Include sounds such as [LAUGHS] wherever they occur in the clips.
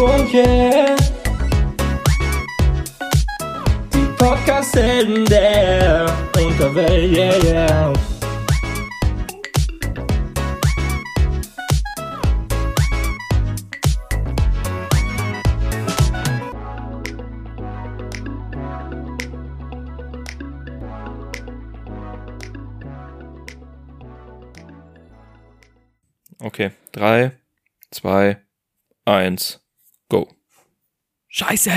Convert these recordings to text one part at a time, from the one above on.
und yeah. Die Podcast-Helden der Unterwelt, yeah, yeah. Okay, drei, zwei, eins, go. Scheiße!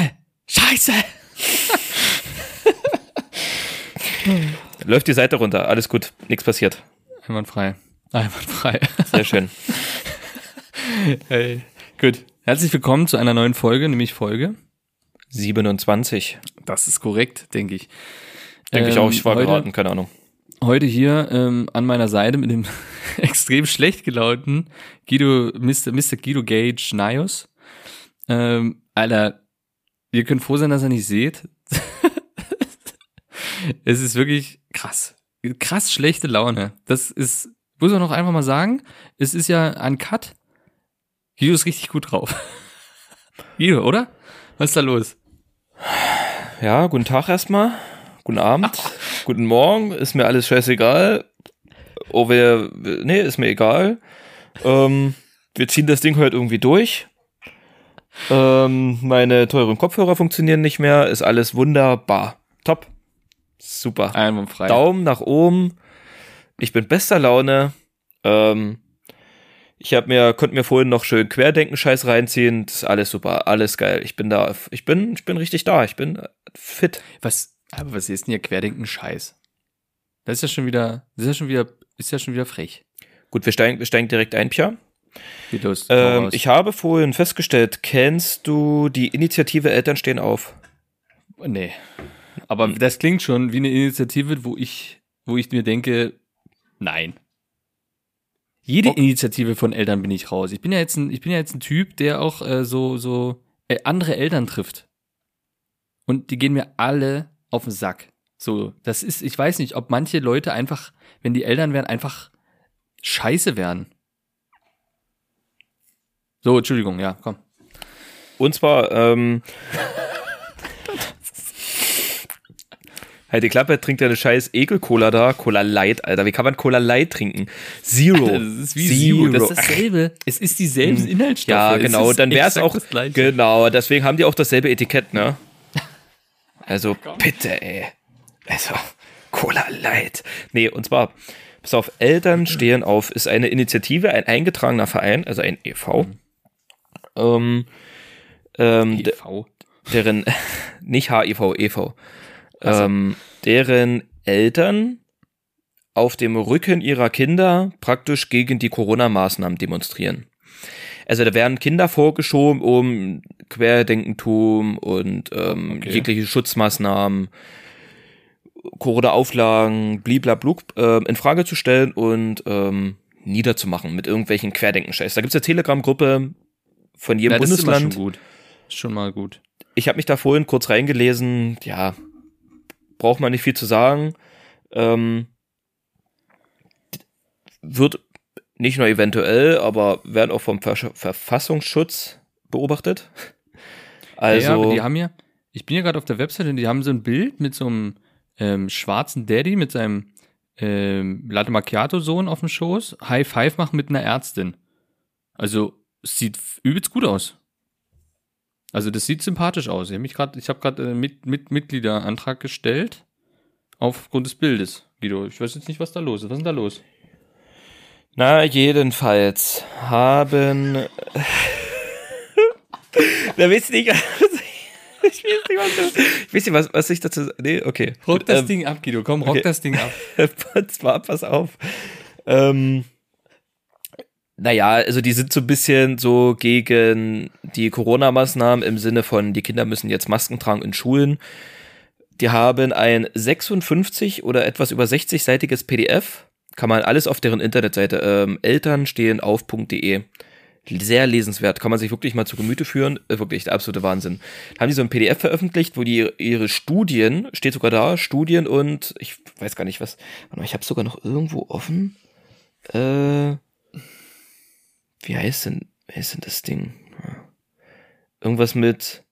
Scheiße! [LAUGHS] Läuft die Seite runter, alles gut, nichts passiert. Einwandfrei. Einwandfrei. Sehr schön. [LAUGHS] hey. Gut. Herzlich willkommen zu einer neuen Folge, nämlich Folge. 27. Das ist korrekt, denke ich. Denke ich Ähm, auch, ich war heute- geraten, keine Ahnung. Heute hier ähm, an meiner Seite mit dem [LAUGHS] extrem schlecht gelaunten Guido, Mr. Mr. Guido Gage Nios. Ähm, Alter, ihr könnt froh sein, dass ihr nicht seht. [LAUGHS] es ist wirklich krass. Krass schlechte Laune. Das ist, muss man noch einfach mal sagen, es ist ja ein Cut. Guido ist richtig gut drauf. [LAUGHS] Guido, oder? Was ist da los? Ja, guten Tag erstmal. Guten Abend. [LAUGHS] Guten Morgen. Ist mir alles scheißegal. Oh, wer, nee, ist mir egal. Ähm, wir ziehen das Ding heute irgendwie durch. Ähm, meine teuren Kopfhörer funktionieren nicht mehr. Ist alles wunderbar. Top. Super. Einwandfrei. Daumen nach oben. Ich bin bester Laune. Ähm, ich habe mir, konnte mir vorhin noch schön Querdenken-Scheiß reinziehen. Das ist alles super, alles geil. Ich bin da, ich bin, ich bin richtig da. Ich bin fit. Was, aber was ist denn hier Querdenken Scheiß? Das ist ja schon wieder, das ist ja schon wieder, ist ja schon wieder frech. Gut, wir steigen, wir steigen direkt ein, Pia. Los. Ähm, ich habe vorhin festgestellt, kennst du die Initiative Eltern stehen auf? nee. Aber das klingt schon wie eine Initiative, wo ich, wo ich mir denke, nein. Jede Okay. Initiative von Eltern bin ich raus. Ich bin ja jetzt ein, ich bin ja jetzt ein Typ, der auch äh, so, so äh, andere Eltern trifft. Und die gehen mir alle auf den Sack. So, das ist, ich weiß nicht, ob manche Leute einfach, wenn die Eltern wären, einfach scheiße wären. So, Entschuldigung, ja, komm. Und zwar, ähm, halt die Klappe, trinkt deine scheiß Ekel-Cola da. Cola Light, Alter. Wie kann man Cola Light trinken? Zero. [LAUGHS] Das ist wie Zero. Das ist dasselbe. Es ist dieselben Inhaltsstoffe. Ja, genau, dann wäre es auch. Genau, deswegen haben die auch dasselbe Etikett, ne? [LAUGHS] Also, bitte, ey. Also, Cola Light. Nee, und zwar, pass auf, Eltern stehen auf, ist eine Initiative, ein eingetragener Verein, also ein e.V. Ähm, ähm, EV. deren, [LAUGHS] nicht HIV, EV, ähm, deren Eltern auf dem Rücken ihrer Kinder praktisch gegen die Corona-Maßnahmen demonstrieren. Also da werden Kinder vorgeschoben, um Querdenkentum und ähm, Okay. jegliche Schutzmaßnahmen, Corona-Auflagen, bliblablub, ähm, in Frage zu stellen und ähm, niederzumachen mit irgendwelchen Querdenken-Scheiß. Da gibt's eine Telegram-Gruppe von jedem Ja, das ist Bundesland schon gut. Ist schon mal gut. ich habe mich da vorhin kurz reingelesen, ja, braucht man nicht viel zu sagen. Ähm, wird nicht nur eventuell, aber werden auch vom Ver Verfassungsschutz beobachtet. [LAUGHS] Also, ja, die haben ja, ich bin ja gerade auf der Webseite und die haben so ein Bild mit so einem ähm, schwarzen Daddy mit seinem ähm, Latte Macchiato-Sohn auf dem Schoß, High Five machen mit einer Ärztin. Also, sieht übelst gut aus. Also, das sieht sympathisch aus. Ich habe mich gerade, ich habe gerade äh, mit, mit Mitgliederantrag gestellt aufgrund des Bildes. Guido, ich weiß jetzt nicht, was da los ist. Was ist denn da los? na, jedenfalls haben. da wisst ihr nicht, [LAUGHS] ich weiß nicht, was, ich weiß nicht, was, was ich dazu. Nee, okay. Rock das Ähm, Ding ab, Guido. Komm, rock okay. das Ding ab. [LAUGHS] Zwar, pass auf. Ähm, naja, also die sind so ein bisschen so gegen die Corona-Maßnahmen im Sinne von, die Kinder müssen jetzt Masken tragen in Schulen. Die haben ein 56 oder etwas über 60-seitiges PDF. Kann man alles auf deren Internetseite ähm, elternstehenauf.de sehr lesenswert, kann man sich wirklich mal zu Gemüte führen, äh, wirklich der absolute Wahnsinn. Haben die so ein PDF veröffentlicht, wo die ihre Studien, steht sogar da, Studien und ich weiß gar nicht was, ich habe sogar noch irgendwo offen, äh, wie heißt denn, wie heißt denn das Ding? irgendwas mit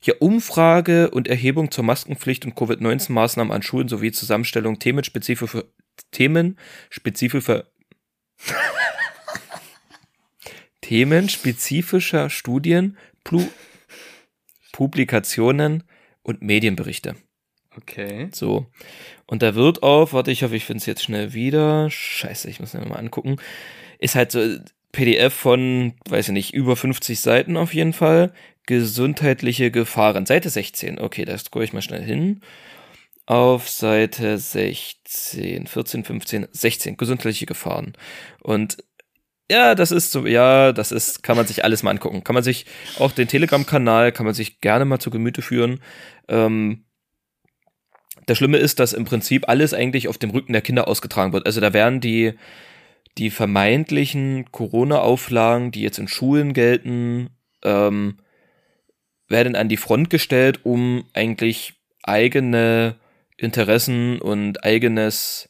hier Umfrage und Erhebung zur Maskenpflicht und Covid-19-Maßnahmen an Schulen sowie Zusammenstellung themenspezifischer themenspezifischer themenspezifischer Studien, Plu Publikationen und Medienberichte. Okay. So. Und da wird auf, warte, ich hoffe, ich finde es jetzt schnell wieder. Scheiße, ich muss mir mal angucken. Ist halt so PDF von, weiß ich nicht, über 50 Seiten auf jeden Fall. Gesundheitliche Gefahren. Seite 16. Okay, da scroll ich mal schnell hin. Auf Seite 16, 14, 15, 16. Gesundheitliche Gefahren. Und ja, das ist so, ja, das ist, kann man sich alles mal angucken. Kann man sich auch den Telegram-Kanal, kann man sich gerne mal zu Gemüte führen. Ähm, das Schlimme ist, dass im Prinzip alles eigentlich auf dem Rücken der Kinder ausgetragen wird. Also da werden die, die vermeintlichen Corona-Auflagen, die jetzt in Schulen gelten, ähm, werden an die Front gestellt, um eigentlich eigene Interessen und eigenes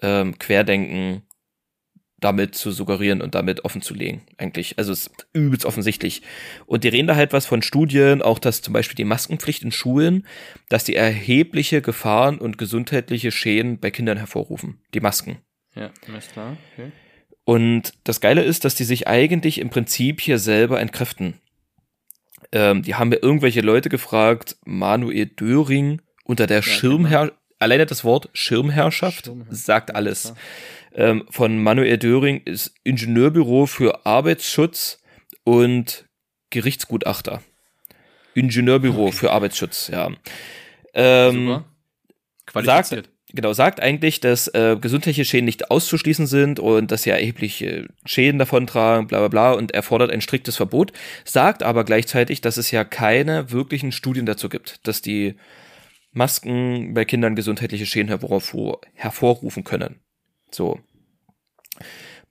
ähm, Querdenken damit zu suggerieren und damit offen zu legen. Eigentlich, also es ist übelst offensichtlich. Und die reden da halt was von Studien, auch dass zum Beispiel die Maskenpflicht in Schulen, dass die erhebliche Gefahren und gesundheitliche Schäden bei Kindern hervorrufen. Die Masken. Ja, alles klar. Okay. Und das Geile ist, dass die sich eigentlich im Prinzip hier selber entkräften. Ähm, die haben ja irgendwelche Leute gefragt, Manuel Döring unter der Ja, Schirmherrschaft, alleine das Wort Schirmherrschaft Schirmherrschaft, sagt alles. Ähm, von Manuel Döring ist Ingenieurbüro für Arbeitsschutz und Gerichtsgutachter. Ingenieurbüro Okay. für Arbeitsschutz, ja. Ähm, Super. Qualifiziert. Genau, sagt eigentlich, dass äh, gesundheitliche Schäden nicht auszuschließen sind und dass sie erhebliche Schäden davontragen, bla bla bla, und er fordert ein striktes Verbot, sagt aber gleichzeitig, dass es ja keine wirklichen Studien dazu gibt, dass die Masken bei Kindern gesundheitliche Schäden hervor, hervorrufen können. So.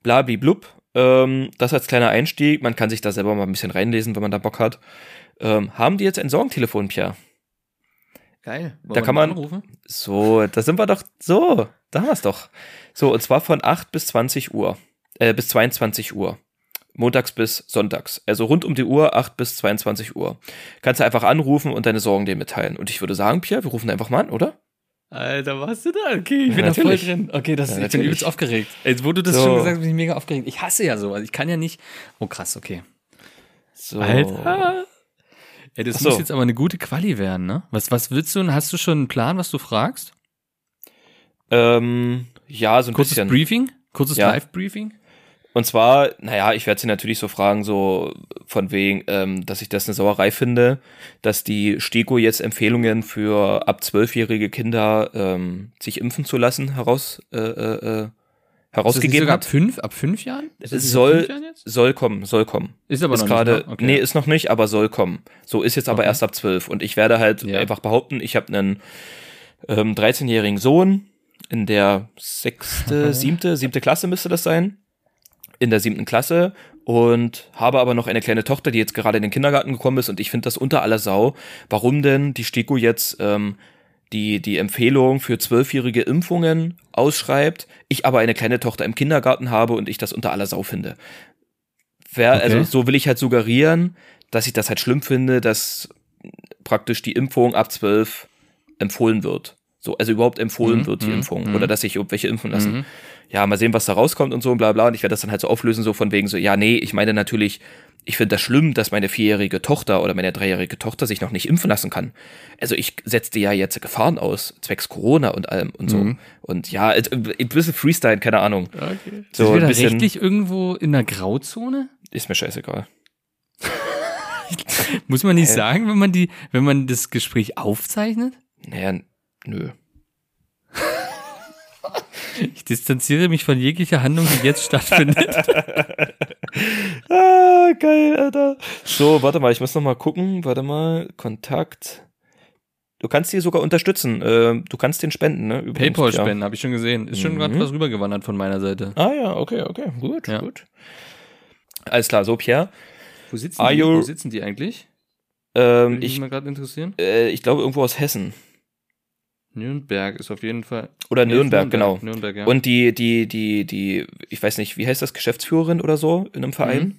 Blabli-blub. Ähm, das als kleiner Einstieg. Man kann sich da selber mal ein bisschen reinlesen, wenn man da Bock hat. Ähm, haben die jetzt ein Sorgentelefon, Pierre? Geil. Wollen Da kann man- anrufen? So, da sind wir doch. So, da haben wir es doch. So, und zwar von 8 bis 20 Uhr. Äh, bis 22 Uhr. Montags bis sonntags. Also rund um die Uhr, 8 bis 22 Uhr. Kannst du einfach anrufen und deine Sorgen dir mitteilen. Und ich würde sagen, Pierre, wir rufen einfach mal an, oder? Alter, warst du da? Okay, ich Ja, bin da voll natürlich. drin. Okay, das, Ja, ich bin natürlich. übelst aufgeregt. Jetzt, wo du das So. schon gesagt hast, bin ich mega aufgeregt. Ich hasse ja sowas. Ich kann ja nicht. Oh, krass, okay. So. Alter. Ey, das so. muss jetzt aber eine gute Quali werden, ne? Was, was willst du? und Hast du schon einen Plan, was du fragst? Ähm, ja, so ein Kurzes bisschen. Briefing? Kurzes Ja. Live-Briefing? Und zwar, naja, ich werde sie natürlich so fragen, so von wegen, ähm, dass ich das eine Sauerei finde, dass die STIKO jetzt Empfehlungen für ab zwölfjährige Kinder ähm, sich impfen zu lassen heraus äh, äh, herausgegeben sogar ab hat. fünf, ab fünf Jahren? Ist Soll- ab fünf Jahren? Soll kommen, soll kommen. Ist aber ist noch gerade, nicht, ne? Okay. nee, ist noch nicht, aber soll kommen. So ist jetzt aber Okay. erst ab zwölf. Und ich werde halt Ja. einfach behaupten, ich habe einen ähm, 13-jährigen Sohn in der sechste, siebte, siebte Klasse müsste das sein. In der siebten Klasse und habe aber noch eine kleine Tochter, die jetzt gerade in den Kindergarten gekommen ist und ich finde das unter aller Sau. Warum denn die STIKO jetzt ähm, die, die Empfehlung für zwölfjährige Impfungen ausschreibt, ich aber eine kleine Tochter im Kindergarten habe und ich das unter aller Sau finde. Wer, Okay. Also so will ich halt suggerieren, dass ich das halt schlimm finde, dass praktisch die Impfung ab zwölf empfohlen wird. So, also überhaupt empfohlen Mhm, wird, die mhm, Impfung. mhm. Oder dass sich irgendwelche impfen lassen. Mhm. Ja, mal sehen, was da rauskommt und so und bla bla. Und ich werde das dann halt so auflösen, so von wegen so, ja, nee, ich meine natürlich, ich finde das schlimm, dass meine vierjährige Tochter oder meine dreijährige Tochter sich noch nicht impfen lassen kann. Also ich setzte ja jetzt Gefahren aus, zwecks Corona und allem und so. Mhm. Und ja, äh, ein bisschen Freestyle, keine Ahnung. Okay. So Sind wir ein bisschen, rechtlich irgendwo in der Grauzone? ist mir scheißegal. [LAUGHS] Muss man nicht Hä? sagen, wenn man die, wenn man das Gespräch aufzeichnet? Naja, nö. [LAUGHS] Ich distanziere mich von jeglicher Handlung, die jetzt stattfindet. [LAUGHS] Ah, geil, Alter. So, warte mal, ich muss noch mal gucken. Warte mal, Kontakt. Du kannst die sogar unterstützen. Äh, du kannst den spenden, ne? Übrigens, ja. PayPal-Spenden, habe ich schon gesehen. Ist schon Mhm. gerade was rübergewandert von meiner Seite. Ah ja, okay, okay, gut, Ja. gut. Alles klar, so Pierre. Wo sitzen, Are die? you- Wo sitzen die eigentlich? Ähm, Würde mich ich mal gerade interessieren. äh, ich glaube irgendwo aus Hessen. Nürnberg ist auf jeden Fall. Oder Nee, ist Nürnberg, genau. Nürnberg, ja. Und die, die, die, die, ich weiß nicht, wie heißt das, Geschäftsführerin oder so in einem Verein?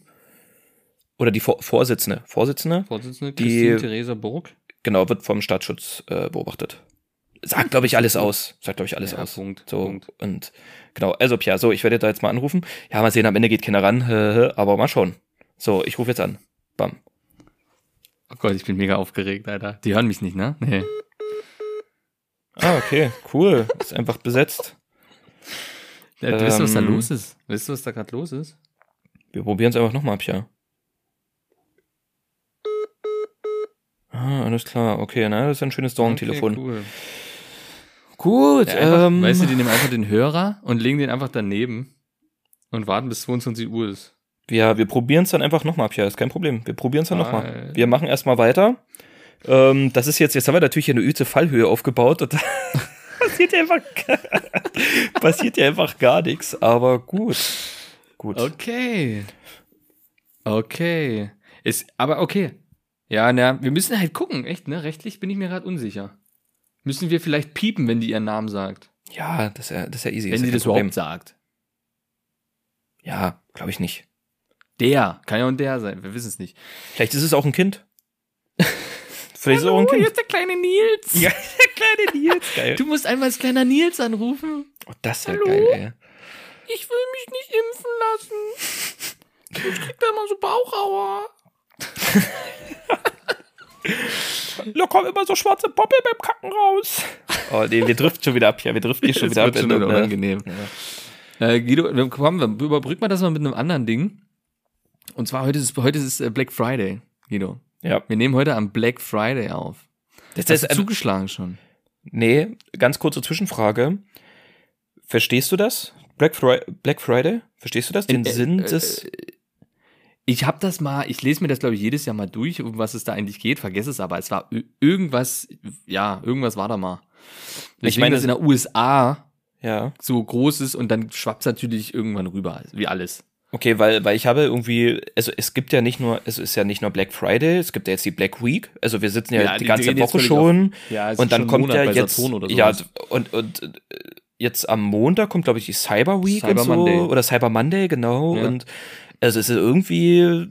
oder die Vor Vorsitzende, Vorsitzende, Vorsitzende Die- Christine Theresa Burg. genau, wird vom Staatsschutz äh, beobachtet. Sagt, glaube ich, alles aus. Sagt, glaube ich, alles Ja, aus. Punkt, So, Punkt. und genau, also Pia, so, ich werde da jetzt mal anrufen. Ja, mal sehen, am Ende geht keiner ran, aber mal schauen. So, ich rufe jetzt an. Bam. Oh Gott, ich bin mega aufgeregt, Alter. Die hören mich nicht, ne? Nee. Ah, okay, cool. Ist einfach besetzt. Ja, du weißt du, was da Ähm. los ist? Weißt du, was da gerade los ist? Wir probieren es einfach nochmal, Pia. Ah, alles klar. Okay, na, das ist ein schönes Dorntelefon. Okay, cool. Gut, Ja, einfach, ähm, weißt du, die nehmen einfach den Hörer und legen den einfach daneben und warten bis 22 Uhr ist. wir, wir probieren es dann einfach nochmal, Pia. Ist kein Problem. Wir probieren es dann nochmal. Wir machen erstmal weiter. Ähm, das ist jetzt, jetzt haben wir natürlich hier eine üte Fallhöhe aufgebaut und [LAUGHS] passiert ja einfach, passiert ja einfach gar nichts, aber gut. Gut. Okay. Okay. Ist, aber okay. Ja, na, wir müssen halt gucken, echt, ne? Rechtlich bin ich mir gerade unsicher. Müssen wir vielleicht piepen, wenn die ihren Namen sagt? Ja, das ist ja, das ist ja easy. wenn sie das Problem. überhaupt sagt. Ja, glaube ich nicht. Der. Kann ja auch der sein. Wir wissen es nicht. Vielleicht ist es auch ein Kind. [LAUGHS] Vielleicht ist es auch ein Kind. ist der kleine Nils. Ja, [LAUGHS] der kleine Nils. Geil. Du musst einmal als kleiner Nils anrufen. Oh, das wäre Hallo? geil, ey. Ich will mich nicht impfen lassen. Ich krieg da immer so Bauchauer. [LAUGHS] Da kommen immer so schwarze Poppel beim Kacken raus. Oh nee, wir driften schon wieder ab hier. Wir driften hier [LAUGHS] schon wieder ab. wird schon wieder eine- unangenehm. Äh, Guido, wir, komm, wir überbrücken das mal mit einem anderen Ding. Und zwar heute ist, heute ist äh, Black Friday, Guido. Ja. Wir nehmen heute am Black Friday auf. Das Hast ist du ein, zugeschlagen schon? nee, ganz kurze Zwischenfrage. Verstehst du das? Black, Fri Black Friday? Verstehst du das? Den Äh, Sinn äh, des. Ich habe das mal, ich lese mir das glaube ich jedes Jahr mal durch, um was es da eigentlich geht, vergesse es aber. Es war irgendwas, ja, irgendwas war da mal. Ich meine, meine, das in der USA Ja. so groß ist und dann schwappt natürlich irgendwann rüber, wie alles. Okay, weil, weil ich habe irgendwie, also es gibt ja nicht nur, es ist ja nicht nur Black Friday, es gibt ja jetzt die Black Week. Also wir sitzen ja, Ja, die die ganze Woche schon. Ja, es und ist dann schon kommt Monat ja bei jetzt, ja, und, und äh, jetzt am Montag kommt, glaube ich, die Cyber Week Cyber und so. Monday. Oder Cyber Monday, genau. Ja. Und also es ist irgendwie,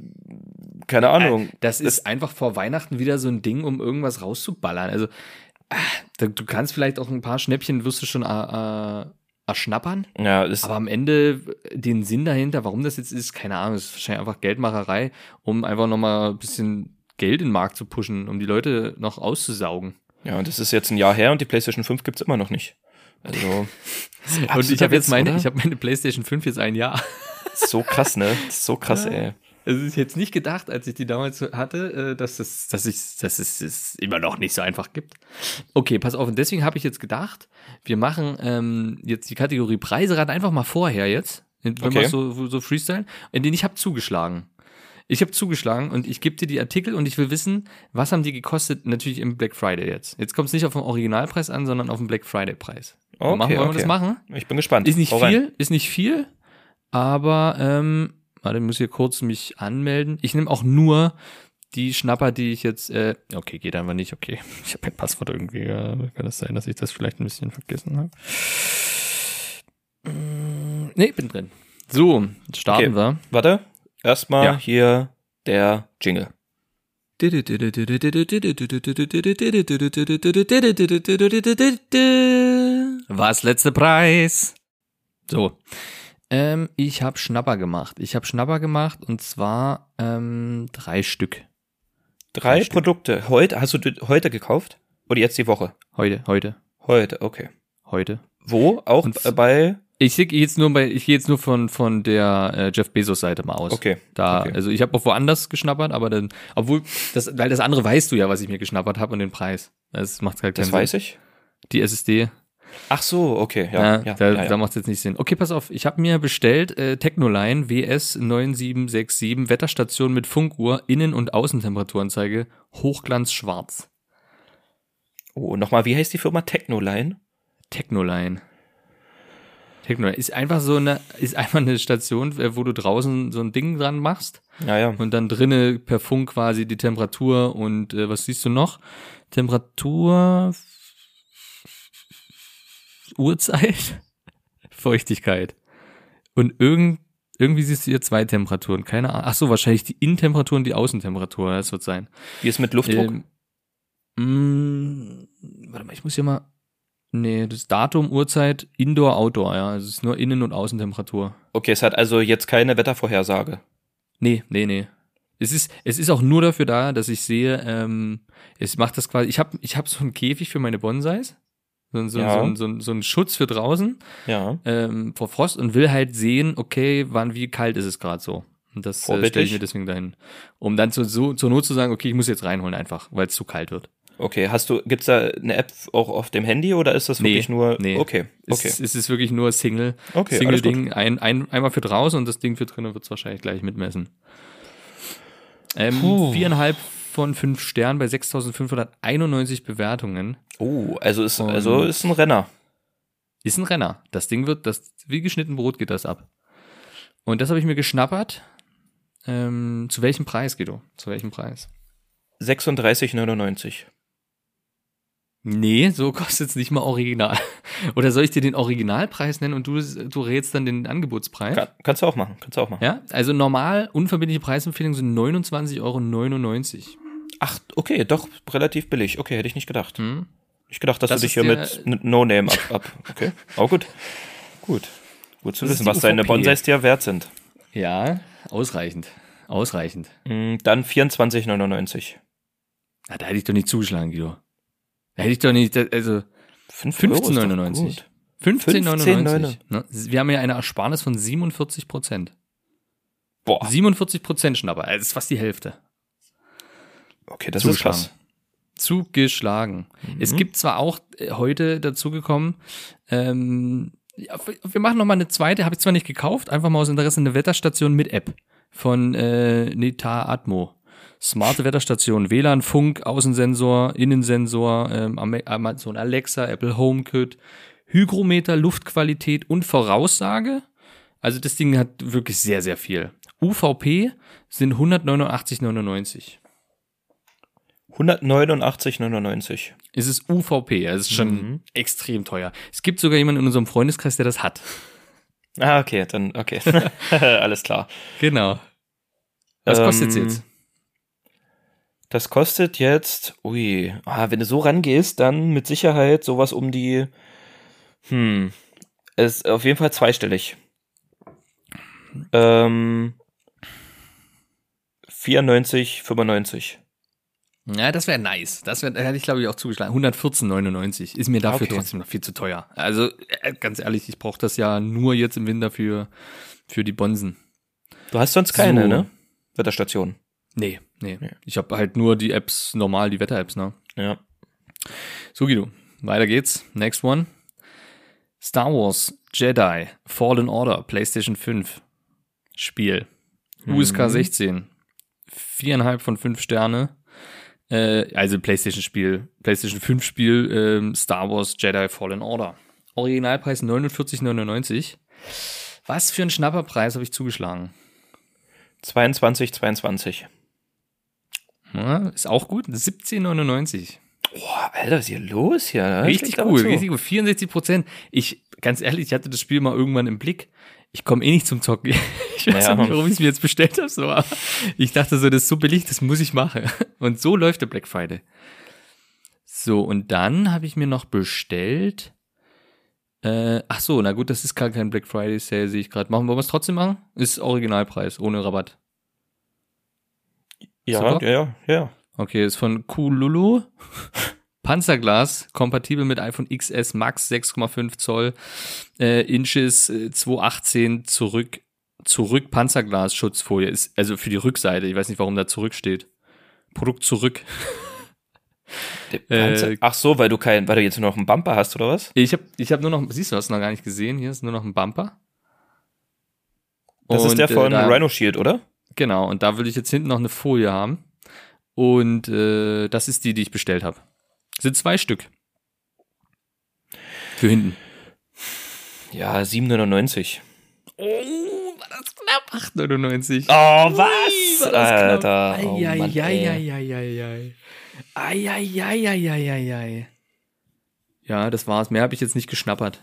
keine Ahnung. Das ist einfach vor Weihnachten wieder so ein Ding, um irgendwas rauszuballern. Also, ah, du kannst vielleicht auch ein paar Schnäppchen wirst du schon äh, äh, erschnappern, Ja, aber am Ende den Sinn dahinter, warum das jetzt ist, keine Ahnung, es ist wahrscheinlich einfach Geldmacherei, um einfach nochmal ein bisschen Geld in den Markt zu pushen, um die Leute noch auszusaugen. ja, und das ist jetzt ein Jahr her und die PlayStation 5 gibt's immer noch nicht. Also, [LAUGHS] Und ich absoluter habe jetzt meine, oder? ich habe meine PlayStation 5 jetzt ein Jahr. so krass, ne? So krass, ey. Es ist jetzt nicht gedacht, als ich die damals hatte, äh, dass es, dass ich, dass es es immer noch nicht so einfach gibt. Okay, pass auf. Und deswegen habe ich jetzt gedacht, wir machen ähm, jetzt die Kategorie Preise ran einfach mal vorher jetzt, wenn Okay. wir so, so freestyle, in den ich habe zugeschlagen. Ich habe zugeschlagen und ich gebe dir die Artikel und ich will wissen, was haben die gekostet, natürlich im Black Friday jetzt. Jetzt kommt es nicht auf den Originalpreis an, sondern auf den Black Friday Preis. Okay, machen, wollen wir okay. das machen? Ich bin gespannt. Ist nicht Hau rein. viel, ist nicht viel, aber ähm, warte, ich muss hier kurz mich anmelden. Ich nehme auch nur die Schnapper, die ich jetzt, äh, okay, geht einfach nicht, okay. [LAUGHS] Ich habe mein Passwort irgendwie, äh, kann das sein, dass ich das vielleicht ein bisschen vergessen habe? Mm, nee, bin drin. So, starten Okay. wir. Warte, erstmal Ja. hier der Jingle. Was letzte Preis? So. Ähm, ich habe Schnapper gemacht. Ich habe Schnapper gemacht und zwar ähm, drei Stück. Drei Stück. Produkte. Heute, hast du heute gekauft? Oder jetzt die Woche? Heute, heute, Heute, okay. heute. Wo? Auch Und- äh, bei. Ich gehe jetzt nur bei, ich gehe jetzt nur von von der äh, Jeff Bezos Seite mal aus. Okay. Da, okay. also ich habe auch woanders geschnappert, aber dann, obwohl das, weil das andere weißt du ja, was ich mir geschnappert habe und den Preis. Das macht halt keinen Das Sinn. weiß ich. Die SSD, Ach so, okay. Ja, ja, ja, da, ja, ja. da macht es jetzt nicht Sinn. Okay, pass auf, ich habe mir bestellt äh, Technoline WS 9767 Wetterstation mit Funkuhr, Innen- und Außentemperaturanzeige, Hochglanz schwarz. Oh, nochmal, wie heißt die Firma? Technoline? Technoline. Technoline ist einfach so eine, ist einfach eine Station, äh, wo du draußen so ein Ding dran machst Ja, ja. und dann drinne per Funk quasi die Temperatur und äh, was siehst du noch? Temperatur, Uhrzeit, [LAUGHS] Feuchtigkeit und irgend Irgendwie siehst du hier zwei Temperaturen. Keine Ahnung. Ach so, wahrscheinlich die Innentemperatur und die Außentemperatur. Das wird sein. Wie ist mit Luftdruck? Ähm, mh, warte mal, ich muss hier mal. Nee, das Datum, Uhrzeit, Indoor, Outdoor, ja. Es ist nur Innen- und Außentemperatur. Okay, es hat also jetzt keine Wettervorhersage. Nee, nee, nee. Es ist, es ist auch nur dafür da, dass ich sehe, ähm, es macht das quasi, ich habe ich hab so einen Käfig für meine Bonsais, so, so, Ja. so, so, so, einen Schutz für draußen Ja. ähm, vor Frost und will halt sehen, okay, wann, wie kalt ist es gerade so. Und das äh, stelle ich mir deswegen dahin. Um dann zu, so, zur Not zu sagen, okay, ich muss jetzt reinholen einfach, weil es zu kalt wird. Okay, hast du, gibt's da eine App auch auf dem Handy oder ist das Nee, wirklich nur? nee. Okay, Es, okay, es ist wirklich nur Single, okay. Single-Ding, ein, ein, einmal für draußen und das Ding für drinnen wird es wahrscheinlich gleich mitmessen. Ähm, Puh. viereinhalb von fünf Sternen bei 6.591 Bewertungen. Oh, also ist, Und- also ist ein Renner. Ist ein Renner. Das Ding wird, das, wie geschnitten Brot geht das ab. Und das habe ich mir geschnappert. Ähm, zu welchem Preis, Guido? Zu welchem Preis? 36,99. Nee, so kostet es nicht mal original. [LAUGHS] Oder soll ich dir den Originalpreis nennen und du, du rätst dann den Angebotspreis? Kann, kannst du auch machen, kannst du auch machen. Ja, also normal unverbindliche Preisempfehlung sind 29,99 Euro. Ach, okay, doch relativ billig. Okay, hätte ich nicht gedacht. Hm? Ich gedacht, dass Das du dich hier mit No Name ab, ab. Okay, auch gut. Gut. Gut zu Das wissen, was deine UVP. Bonsais dir wert sind. Ja, ausreichend. Ausreichend. Mm, Dann 24,99. Ah, da hätte ich doch nicht zugeschlagen, Guido. Da hätte ich doch nicht, also 5 Euro ist doch 15,99. gut. 15,99. Ne? Wir haben ja eine Ersparnis von 47 Prozent. Boah, 47 Prozent Schnapper. Das ist fast die Hälfte. Okay, das ist krass. Zugeschlagen. Es gibt zwar auch äh, heute dazugekommen, ähm, ja, wir machen noch mal eine zweite, habe ich zwar nicht gekauft, einfach mal aus Interesse eine Wetterstation mit App von äh, Neta Atmo. Smarte Wetterstation, WLAN, Funk, Außensensor, Innensensor, ähm, Am- Amazon Alexa, Apple HomeKit, Hygrometer, Luftqualität und Voraussage. Also das Ding hat wirklich sehr, sehr viel. UVP sind 189,99. 189,99. Es ist UVP, es ist schon extrem teuer. Es gibt sogar jemanden in unserem Freundeskreis, der das hat. Ah, okay, dann, okay. [LAUGHS] Alles klar. Genau. Was kostet's Ähm, jetzt? Das kostet jetzt, ui, ah, wenn du so rangehst, dann mit Sicherheit sowas um die, hm, es ist auf jeden Fall zweistellig. Ähm, 94, 95. Ja, das wäre nice. Das wäre, da hätte ich glaube ich auch zugeschlagen. 114,99 ist mir dafür Okay. trotzdem noch viel zu teuer. Also äh, ganz ehrlich, ich brauche das ja nur jetzt im Winter für für die Bonsen. Du hast sonst keine, So. ne? Wetterstation. Nee, nee. Ich habe halt nur die Apps normal, die Wetter-Apps, ne? Ja. So, Guido, weiter geht's. Next one. Star Wars Jedi Fallen Order PlayStation 5 Spiel. USK 16. Viereinhalb von fünf Sterne. Äh, also PlayStation Spiel. PlayStation 5 Spiel ähm, Star Wars Jedi Fallen Order. Originalpreis 49,99. Was für einen Schnapperpreis habe ich zugeschlagen? 22, 22. Ja, ist auch gut. 17,99. Boah, Alter, was ist hier los hier? ne? Richtig cool, richtig cool. 64 Prozent. Ich, ganz ehrlich, ich hatte das Spiel mal irgendwann im Blick. Ich komme eh nicht zum Zocken. [LAUGHS] Ich weiß Ja. auch nicht, warum ich es mir jetzt bestellt habe. So. aber Ich dachte so, das ist so billig, das muss ich machen. [LAUGHS] Und so läuft der Black Friday. So, und dann habe ich mir noch bestellt. Äh, ach so, na gut, das ist gar kein Black Friday Sale, sehe ich gerade. Machen wir es trotzdem machen? Ist Originalpreis, ohne Rabatt. Ja, ja, ja, ja. Okay, ist von Kululu. [LAUGHS] Panzerglas, kompatibel mit iPhone XS Max 6,5 Zoll, äh, Inches äh, 218 zurück, zurück Panzerglas Schutzfolie ist also für die Rückseite. Ich weiß nicht, warum da zurück steht. Produkt zurück. [LAUGHS] Äh, Ach so, weil du kein, weil du jetzt nur noch einen Bumper hast, oder was? Ich habe ich hab nur noch, siehst du, hast du noch gar nicht gesehen. Hier ist nur noch ein Bumper. Das ist Und, der von äh, da, Rhino Shield, oder? Genau, und da würde ich jetzt hinten noch eine Folie haben. Und äh, das ist die, die ich bestellt habe. Sind zwei Stück. Für hinten. Ja, 7,99. Oh, war das knapp. 8,99. Oh, was? war das Alter. knapp. Oh, Mann. Ja, das war's. Mehr habe ich jetzt nicht geschnappert.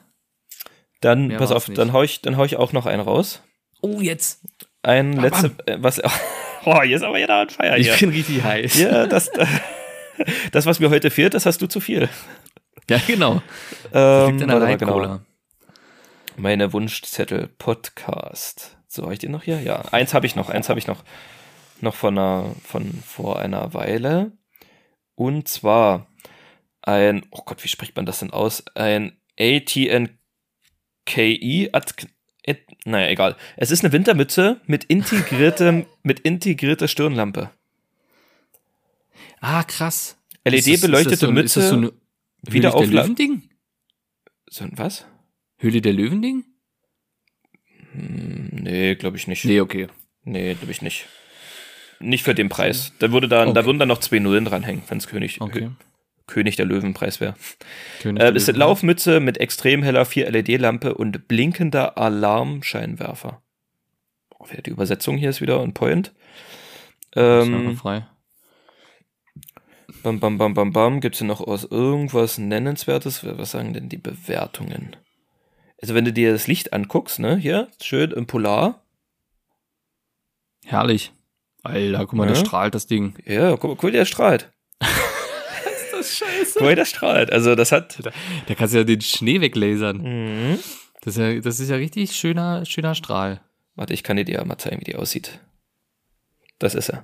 Dann, Mehr pass auf, nicht. dann hau, ich, dann hau ich auch noch einen raus. Oh, jetzt. Ein letzte, äh, was, [LAUGHS] oh, jetzt aber jeder an Feier hier. Ich bin richtig heiß. Ja, das, [LAUGHS] das, was mir heute fehlt, das hast du zu viel. Ja, genau. Ähm, Liegt an der Light genau. Meine Wunschzettel Podcast. So, habe ich den noch hier? Ja, eins habe ich noch, eins habe ich noch. Noch von, einer, von vor einer Weile. Und zwar ein, oh Gott, wie spricht man das denn aus? Ein ATNKI, At, At, naja, egal. Es ist eine Wintermütze mit integriertem, [LAUGHS] mit integrierter Stirnlampe. Ah, krass. LED-beleuchtete so, ein- Ist das so Wieder Höhle der Löwending? So ein was? Höhle der Löwending? Hm, Nee, glaube ich nicht. Nee, okay. Nee, glaube ich nicht. Nicht für den Preis. Da, würde dann, da Okay. würden dann noch zwei Nullen dranhängen, wenn es König, Okay. König der Löwenpreis wäre. Äh, ist eine. Laufmütze mit extrem heller 4-LED-Lampe und blinkender Alarmscheinwerfer. Oh, die Übersetzung hier ist wieder on point. Ähm, frei. Bam, bam, bam, bam, bam. Gibt es hier noch aus irgendwas Nennenswertes? Was sagen denn die Bewertungen? Also, wenn du dir das Licht anguckst, ne, hier, schön im Polar. Herrlich. Alter, guck mal, Ja. der strahlt das Ding. Ja, guck, guck, wie der strahlt. [LAUGHS] Ist das scheiße? Guck, wie der strahlt. Also, das hat. Da kannst du ja den Schnee weglasern. Mhm. Das ist ja, das ist ja richtig schöner, schöner Strahl. Warte, ich kann dir ja mal zeigen, wie die aussieht. Das ist er.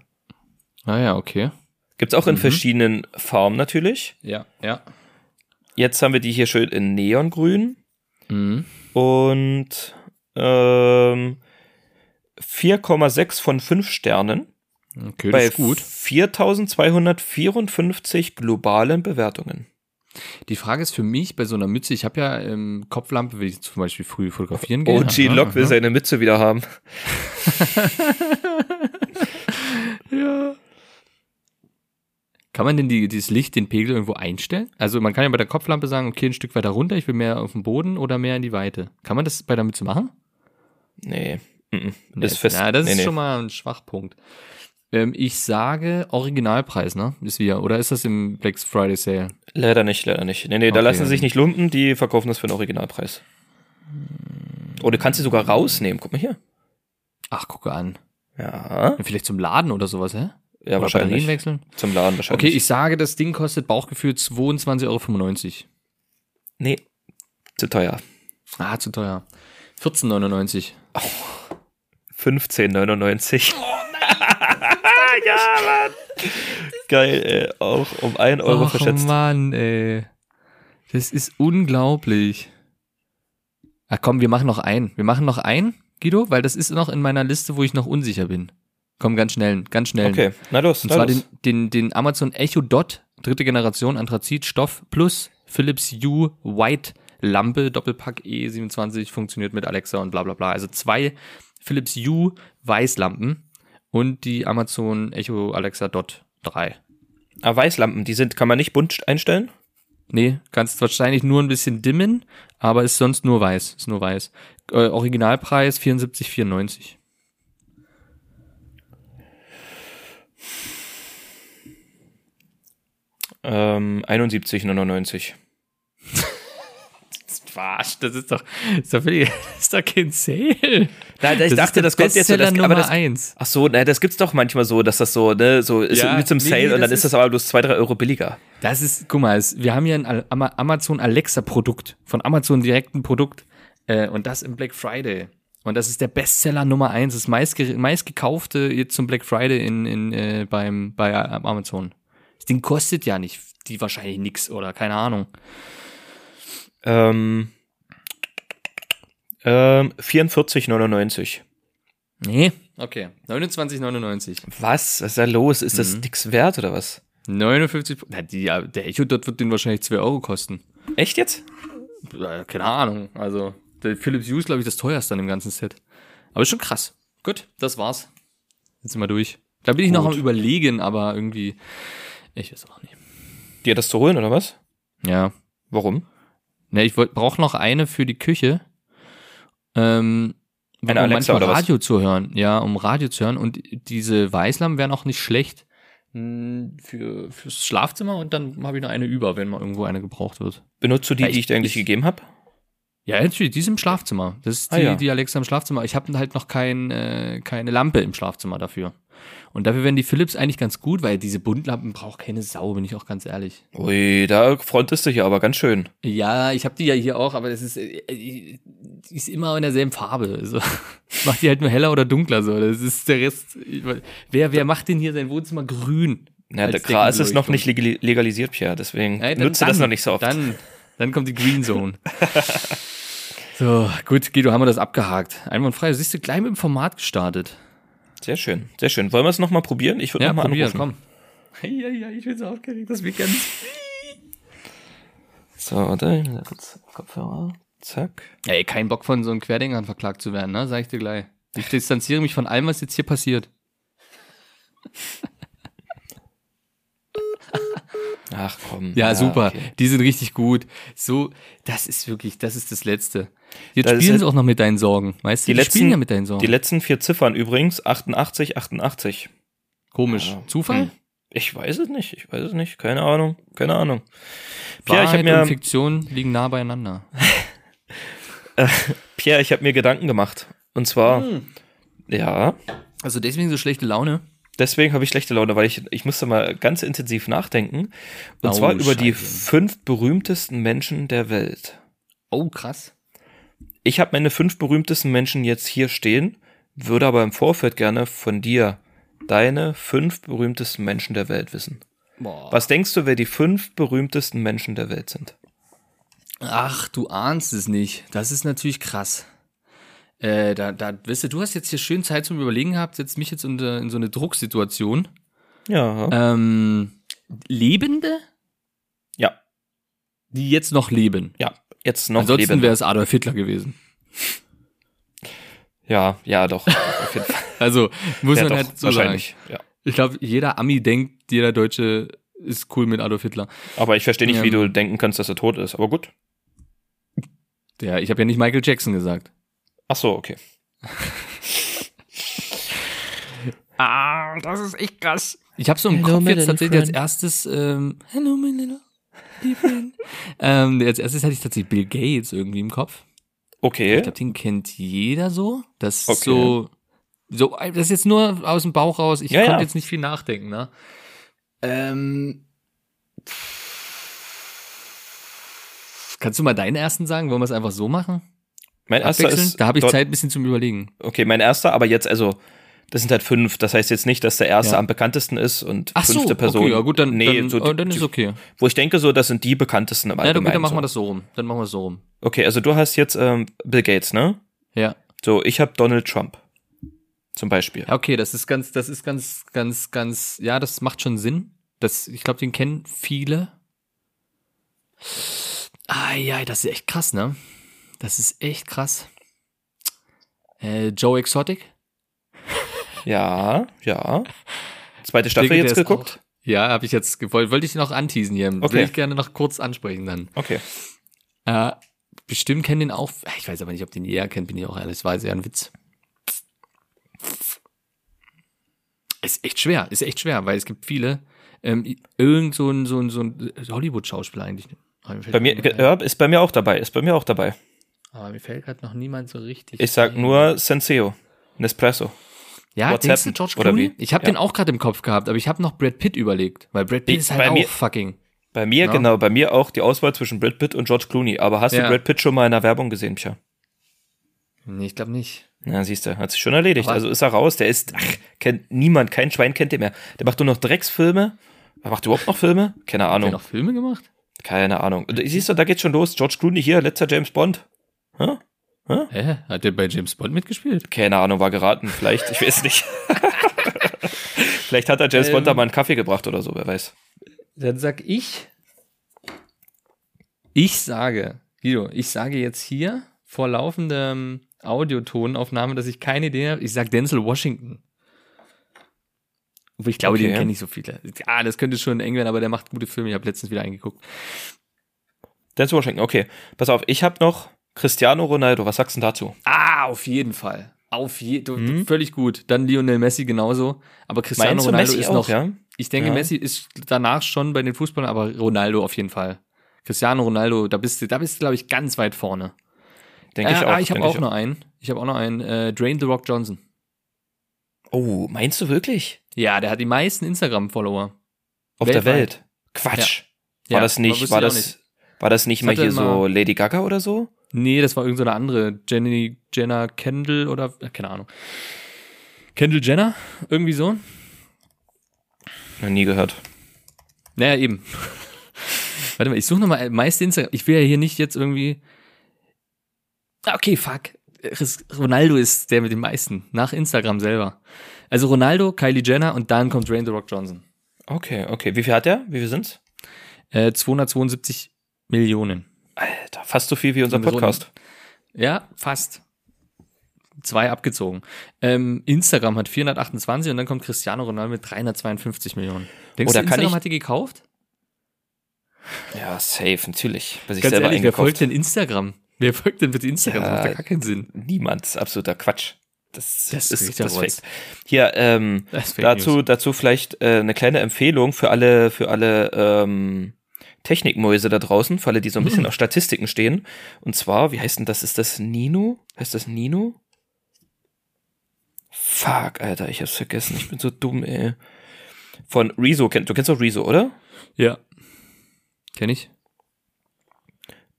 Ah ja, okay. Gibt's auch in verschiedenen Farben natürlich. Ja, ja. Jetzt haben wir die hier schön in Neongrün Mhm. und ähm, 4,6 von 5 Sternen Okay, das bei ist gut. 4254 globalen Bewertungen. Die Frage ist für mich bei so einer Mütze, ich habe ja ähm, Kopflampe, will ich zum Beispiel früh fotografieren gehen. OG Aha, Lock will aha. seine Mütze wieder haben. [LAUGHS] Ja. Kann man denn die, dieses Licht, den Pegel irgendwo einstellen? Also man kann ja bei der Kopflampe sagen, okay, ein Stück weiter runter, ich will mehr auf den Boden oder mehr in die Weite. Kann man das bei der Mütze machen? Nee. Nee, Ist fest. Ja, das nee, ist nee. schon mal ein Schwachpunkt. Ähm, ich sage Originalpreis, ne? Ist wieder. Oder ist das im Black Friday Sale? Leider nicht, leider nicht. Nee, nee, da Okay. lassen sie sich nicht lumpen, die verkaufen das für einen Originalpreis. Oh, du kannst sie sogar rausnehmen. Guck mal hier. Ach, gucke an. Ja, Vielleicht zum Laden oder sowas, hä? Ja oder wahrscheinlich. Batterien wechseln? Zum Laden wahrscheinlich. Okay, ich sage, das Ding kostet Bauchgefühl 22,95 Euro. Nee, zu teuer. Ah, zu teuer. 14,99. 15,99. Oh nein! [LAUGHS] ja, Mann! Geil, ey. Auch um 1 Euro Och, verschätzt. Mann, ey. Das ist unglaublich. Ach komm, wir machen noch einen. Wir machen noch einen, Guido, weil das ist noch in meiner Liste, wo ich noch unsicher bin. Komm, ganz schnell, ganz schnell. Okay, na los. Und na zwar los. den, den, den Amazon Echo Dot, dritte Generation Anthrazit Stoff plus Philips Hue White Lampe, Doppelpack E27, funktioniert mit Alexa und bla bla bla. Also zwei Philips Hue Weißlampen und die Amazon Echo Alexa Dot 3. Ah, Weißlampen, die sind, kann man nicht bunt einstellen? Nee, kannst wahrscheinlich nur ein bisschen dimmen, aber ist sonst nur weiß. Ist nur weiß. Äh, Originalpreis 74,94. Ähm, 71,99. Quatsch, das ist doch, ist doch, das ist doch [LAUGHS] kein Sale. Nein, ich Das dachte, ist das kommt jetzt so, das, aber Nummer das, eins. ach so, ne, das gibt's doch manchmal so, dass das so, ne, so ist Ja, mit zum nee, Sale nee, und dann das ist das aber bloß zwei, drei Euro billiger. Das ist, guck mal, es, wir haben hier ein Amazon Alexa Produkt, von Amazon direkt ein Produkt, äh, und das im Black Friday. Und das ist der Bestseller Nummer eins, das meistge meistgekaufte jetzt zum Black Friday in, in, äh, beim, bei Amazon. Das Ding kostet ja nicht, die wahrscheinlich nix oder keine Ahnung. Ähm, ähm, 44,99. Nee, okay. 29,99. Was? Was ist da los? Ist Mhm. das nix wert oder was? 59, na, die, der Echo dort wird den wahrscheinlich 2 Euro kosten. Echt jetzt? Äh, Keine Ahnung, also der Philips Hue ist, glaube ich, das teuerste an dem ganzen Set. Aber ist schon krass. Gut, das war's. Jetzt sind wir durch. Da bin ich noch Gut. am überlegen, aber irgendwie, ich weiß auch nicht. Dir das zu holen oder was? Ja. Warum? Ne, ich brauche noch eine für die Küche. Ähm, Eine um Alexa manchmal? Radio zu hören. Ja, um Radio zu hören. Und diese Weißlampen wären auch nicht schlecht mh, für, fürs Schlafzimmer und dann habe ich noch eine über, wenn mal irgendwo eine gebraucht wird. Benutzt du die, Ja, die ich- ich dir eigentlich ich- gegeben habe? Ja, natürlich, die ist im Schlafzimmer. Das ist Ah, die, ja. die Alexa im Schlafzimmer. Ich habe halt noch kein, äh, keine Lampe im Schlafzimmer dafür. Und dafür wären die Philips eigentlich ganz gut, weil diese Buntlampen braucht keine Sau, bin ich auch ganz ehrlich. Ui, da frontest du hier aber ganz schön. Ja, ich habe die ja hier auch, aber das ist, äh, die ist immer in derselben Farbe. Also, [LAUGHS] ich mach die halt nur heller oder dunkler so. Das ist der Rest. Wer, wer macht denn hier sein Wohnzimmer grün? Ja, der Gras ist noch nicht legali- legalisiert, Pierre, deswegen Ja, dann- nutze das dann- noch nicht so oft. Dann, dann kommt die Green Zone. so, gut, Guido, haben wir das abgehakt. Einwandfrei. Siehst du, gleich mit dem Format gestartet. Sehr schön, sehr schön. Wollen wir es nochmal probieren? Ich würde Ja, nochmal anrufen. komm. Ja, ja, ich bin so aufgeregt, das wird ganz. So, warte, ich muss kurz Kopfhörer. Zack. Ey, kein Bock von so einem Querdenkern verklagt zu werden, ne? Sag ich dir gleich. Ich distanziere mich von allem, was jetzt hier passiert. Ach komm. Ja, super. okay. Die sind richtig gut. So, das ist wirklich, das ist das Letzte. Jetzt Das spielen halt- sie auch noch mit deinen Sorgen. Weißt du, Die die, letzten- spielen ja mit deinen Sorgen. Die letzten vier Ziffern übrigens, 88, 88. Komisch. Ja. Zufall? Hm. Ich weiß es nicht, ich weiß es nicht. Keine Ahnung, keine Ahnung. Pierre, ich Wahrheit habe mir, und Fiktion liegen nah beieinander. [LAUGHS] Pierre, ich habe mir Gedanken gemacht. Und zwar, Hm. ja, Also deswegen so schlechte Laune. Deswegen habe ich schlechte Laune, weil ich, ich musste mal ganz intensiv nachdenken. Und Oh, zwar über die Scheiße. fünf berühmtesten Menschen der Welt. Oh, krass. Ich habe meine fünf berühmtesten Menschen jetzt hier stehen, würde aber im Vorfeld gerne von dir deine fünf berühmtesten Menschen der Welt wissen. Boah. Was denkst du, wer die fünf berühmtesten Menschen der Welt sind? Ach, du ahnst es nicht. Das ist natürlich krass. Äh, da, da, weißt du, du hast jetzt hier schön Zeit zum Überlegen gehabt, setzt mich jetzt unter, in so eine Drucksituation. Ja. Ähm, Lebende, Ja, die jetzt noch leben. ja. Jetzt noch Ansonsten leben. wäre es Adolf Hitler gewesen. Ja, ja, doch. Auf jeden Fall. [LAUGHS] Also muss Ja, man doch, halt so sagen. wahrscheinlich. Ja. Ich glaube, jeder Ami denkt, jeder Deutsche ist cool mit Adolf Hitler. Aber ich verstehe nicht, Ja. wie du denken kannst, dass er tot ist. Aber gut. Der, ich habe ja nicht Michael Jackson gesagt. Ach so, okay. [LAUGHS] Ah, das ist echt krass. Ich habe so im Hello, Kopf jetzt tatsächlich als erstes, ähm, Hello, my little friend. [LAUGHS] ähm, als erstes hatte ich tatsächlich Bill Gates irgendwie im Kopf. Okay. Ich glaube, den kennt jeder so. Das ist Okay. so, so, das ist jetzt nur aus dem Bauch raus. Ich Ja, konnte ja. jetzt nicht viel nachdenken, ne? Ähm, kannst du mal deinen ersten sagen? Wollen wir es einfach so machen? Mein erster ist. Da habe ich Zeit ein bisschen zum Überlegen. Okay, mein erster, aber jetzt, also, das sind halt fünf. Das heißt jetzt nicht, dass der erste Ja. am bekanntesten ist und Ach so, fünfte Person. okay, ja gut, dann, nee, dann, so oh, die, dann ist die, okay. Wo ich denke, so, das sind die bekanntesten im Ja, dann, Allgemeinen. dann machen so. wir das so rum. Dann machen wir es so rum. Okay, also du hast jetzt ähm, Bill Gates, ne? Ja. So, ich habe Donald Trump. Zum Beispiel. Ja, okay, das ist ganz, das ist ganz, ganz, ganz, ja, das macht schon Sinn. Das, ich glaube, den kennen viele. Ah, ja, das ist echt krass, ne? Das ist echt krass. Äh, Joe Exotic? Ja, ja. Zweite Staffel Denke, jetzt geguckt? auch- Ja, habe ich jetzt gewollt. Wollte ich noch anteasen hier. Okay. Will ich gerne noch kurz ansprechen dann. Okay. Äh, bestimmt kennen den auch. Ich weiß aber nicht, ob den jeder kennt, bin ich auch ehrlich. War sehr ein Witz. Ist echt schwer, ist echt schwer, weil es gibt viele. Ähm, irgend so ein, so ein, so ein Hollywood-Schauspieler eigentlich. Bei mir, ja, ist bei mir auch dabei, ist bei mir auch dabei. Aber mir fällt gerade noch niemand so richtig. Ich sag ein. nur Senseo. Nespresso. Ja, What's denkst du? George Clooney? Ich habe Ja. den auch gerade im Kopf gehabt, aber ich habe noch Brad Pitt überlegt, weil Brad Pitt Ich- ist halt bei auch mir- fucking. Bei mir, Ja. genau, bei mir auch die Auswahl zwischen Brad Pitt und George Clooney. Aber hast Ja. du Brad Pitt schon mal in der Werbung gesehen, Pia? Nee, ich glaube nicht. Na, siehst du, hat sich schon erledigt. Aber- also ist er raus. Der ist, ach, kennt niemand, kein Schwein kennt den mehr. Der macht nur noch Drecksfilme. Er macht überhaupt noch Filme? Keine Hat er Ahnung. noch Filme gemacht? Keine Ahnung. Und Siehst du, da geht's schon los. George Clooney hier, letzter James Bond. Hä? Hä? Hat der bei James Bond mitgespielt? Keine Ahnung, war geraten. Vielleicht, ich weiß nicht. [LAUGHS] Vielleicht hat er James Bond da Ähm. mal einen Kaffee gebracht oder so, wer weiß. Dann sag ich. Ich sage, Guido, ich sage jetzt hier vor laufendem Audiotonaufnahme, dass ich keine Idee habe. Ich sag Denzel Washington. Obwohl ich glaube, Okay. den kenne ich so viele. Ja, das könnte schon eng werden, aber der macht gute Filme. Ich habe letztens wieder eingeguckt. Denzel Washington, okay. Pass auf, ich habe noch Cristiano Ronaldo. Was sagst du dazu? Ah, auf jeden Fall. Auf jeden Mhm. Völlig gut. Dann Lionel Messi genauso. Aber Cristiano Meinst du Ronaldo ist auch, noch. ja? Ich denke, Ja. Messi ist danach schon bei den Fußballern, aber Ronaldo auf jeden Fall. Cristiano Ronaldo, da bist du, da bist du, glaube ich, ganz weit vorne. Denke äh, ich auch. ah, ich habe denke auch noch einen. Ich habe auch noch einen. Äh, Drain the Rock Johnson. Oh, meinst du wirklich? Ja, der hat die meisten Instagram-Follower. Auf der Weltweit. Welt? Quatsch. War Ja, das aber nicht, war auch das, war das nicht Das mal hier so Lady Gaga oder so? Nee, das war irgendeine so eine andere. Jenny Jenner Kendall oder äh, keine Ahnung. Kendall Jenner? Irgendwie so? Noch nie gehört. Naja, eben. Warte mal, ich suche nochmal meiste Instagram. Ich will ja hier nicht jetzt irgendwie. Ah, Okay, fuck. Ronaldo ist der mit den meisten. Nach Instagram selber. Also Ronaldo, Kylie Jenner und dann kommt Dwayne The Rock Johnson. Okay, okay. Wie viel hat der? Wie viel sind's? Äh, 272 Millionen. Alter, fast so viel wie unser So Podcast. Ja, fast. Zwei abgezogen. Ähm, Instagram hat 428 und dann kommt Cristiano Ronaldo mit 352 Millionen. Denkst Oder du, Instagram hat die gekauft? Ja, safe, natürlich. Ganz ehrlich, wer folgt denn Instagram? Wer folgt denn bitte Instagram? Ja, das macht ja gar keinen Sinn. Niemand. Das ist absoluter Quatsch. Das, Das ist, ist das. Fakt. Hier, ähm, Das ist Fake dazu, News. dazu vielleicht äh, eine kleine Empfehlung für alle, für alle ähm, Technikmäuse da draußen, für alle, die so ein Mhm. bisschen auf Statistiken stehen. Und zwar, wie heißt denn das? Ist das Nino? Heißt das Nino? Fuck, Alter, ich hab's vergessen. Ich bin so dumm, ey. Von Rezo, du kennst doch Rezo, oder? Ja. Kenn ich.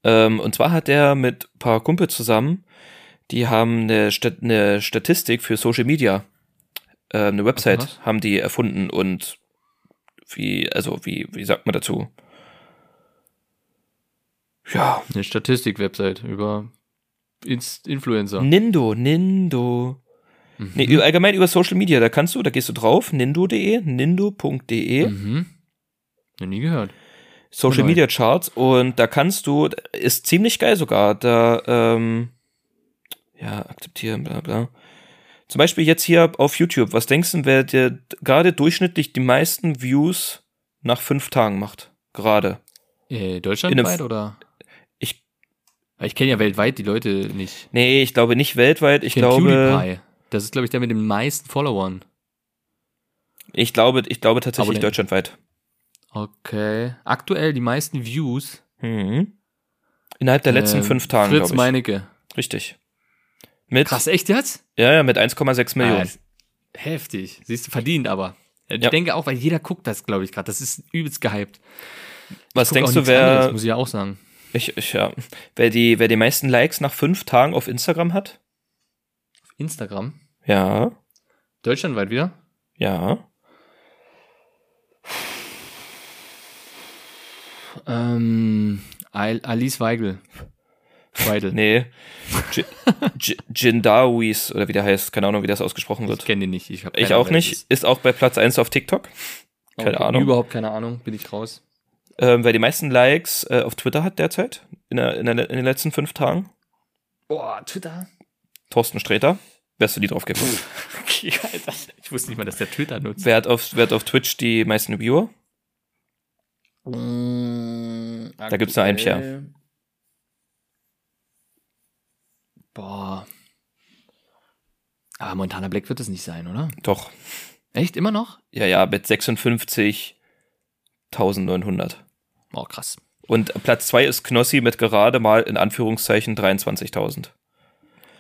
Ähm, und zwar hat er mit ein paar Kumpel zusammen, die haben eine, Stat eine Statistik für Social Media, äh, eine Website was? haben die erfunden und wie, also wie, wie sagt man dazu? Ja, Eine Statistik-Website über Inst Influencer. Nindo, Nindo. Nee, über- allgemein über Social Media, da kannst du, da gehst du drauf, nindo.de, nindo.de, Mhm. Noch nie gehört. Social Neu. Media Charts und da kannst du, ist ziemlich geil sogar, da, ähm, ja, akzeptieren, bla bla. Zum Beispiel jetzt hier auf YouTube, was denkst du, wer dir gerade durchschnittlich die meisten Views nach fünf Tagen macht? Gerade. Äh, deutschlandweit oder? Ich, Ich kenne ja weltweit die Leute nicht. nee, ich glaube nicht weltweit, ich kenn glaube, PewDiePie. Das ist, glaube ich, der mit den meisten Followern. ich glaube, ich glaube tatsächlich deutschlandweit. Okay. Aktuell die meisten Views. Mhm. Innerhalb der letzten Ähm, fünf Tagen, Fritz glaube ich. Meinecke. Richtig. Mit, Krass, echt jetzt? ja, ja, mit 1,6 Millionen. Ah, heftig. Siehst du, verdient aber. Ich Ja. denke auch, weil jeder guckt das, glaube ich, gerade. Das ist übelst gehypt. was denkst du, nichts anderes, wer, muss ich ja auch sagen. Ich, ich, ja. Wer die, wer die meisten Likes nach fünf Tagen auf Instagram hat? Instagram. Ja, Deutschlandweit wieder? ja. Ähm, Al- Alice Weigel. Weidel. Nee. Jindawis, oder wie der heißt. Keine Ahnung, wie das ausgesprochen Ich wird. kenne den nicht. Ich, Ich auch Ahnung, nicht. das Ist auch bei Platz 1 auf TikTok. ist. keine Okay, Ahnung. Überhaupt keine Ahnung. Bin ich raus. Ähm, wer die meisten Likes äh, auf Twitter hat derzeit, in, der, in, der, in den letzten fünf Tagen. Boah, Twitter. Thorsten Sträter. Wärst du die drauf geben? [LAUGHS] Okay, Alter. Ich wusste nicht mal, dass der Twitter nutzt. wer, hat auf, wer hat auf Twitch die meisten Viewer? Da gibt's nur einen Pierre. Boah. Aber Montana Black wird es nicht sein, oder? Doch. Echt? Immer noch? Ja, ja, mit 56.900. Oh, krass. Und Platz zwei ist Knossi mit gerade mal in Anführungszeichen 23.000.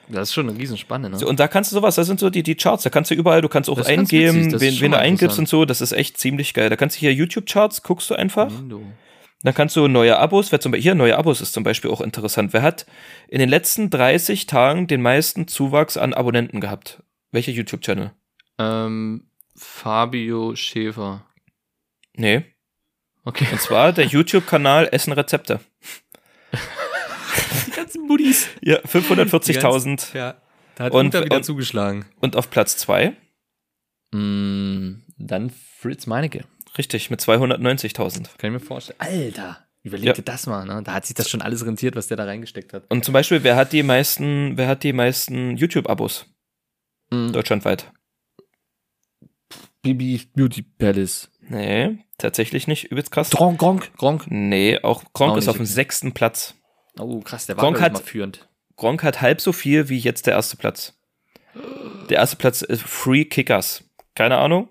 Das ist schon eine Riesenspanne, ne? So, und da kannst du sowas, das sind so die, die Charts, da kannst du überall, du kannst auch Das eingeben, witzig, wen, wen du eingibst und so, das ist echt ziemlich geil. Da kannst du hier YouTube-Charts, guckst du einfach, Nindo. dann kannst du neue Abos, wer zum Beispiel, hier neue Abos ist zum Beispiel auch interessant. Wer hat in den letzten 30 Tagen den meisten Zuwachs an Abonnenten gehabt? Welcher YouTube-Channel? Ähm, Fabio Schäfer. Nee. Okay. Und zwar der YouTube-Kanal Essen Rezepte. Die ganzen Buddies. Ja, 540.000. Ja. Da hat Und- wieder und- zugeschlagen. Und auf Platz zwei Mm, dann Fritz Meinecke. richtig, mit 290.000. Kann ich mir vorstellen. Alter. Überleg Ja. dir das mal, ne? Da hat sich das schon alles rentiert, was der da reingesteckt hat. Und zum Beispiel, wer hat die meisten, wer hat die meisten YouTube-Abos Mhm. deutschlandweit? Bibi Beauty Palace. Nee, tatsächlich nicht. Übelst krass. Gronk, Gronk, Gronk. Nee, auch Gronk Auch ist auf dem sechsten Platz. Oh, krass, der war Gronk hat- mal führend. Gronk hat halb so viel wie jetzt der erste Platz. Der erste Platz ist Free Kickers. Keine Ahnung.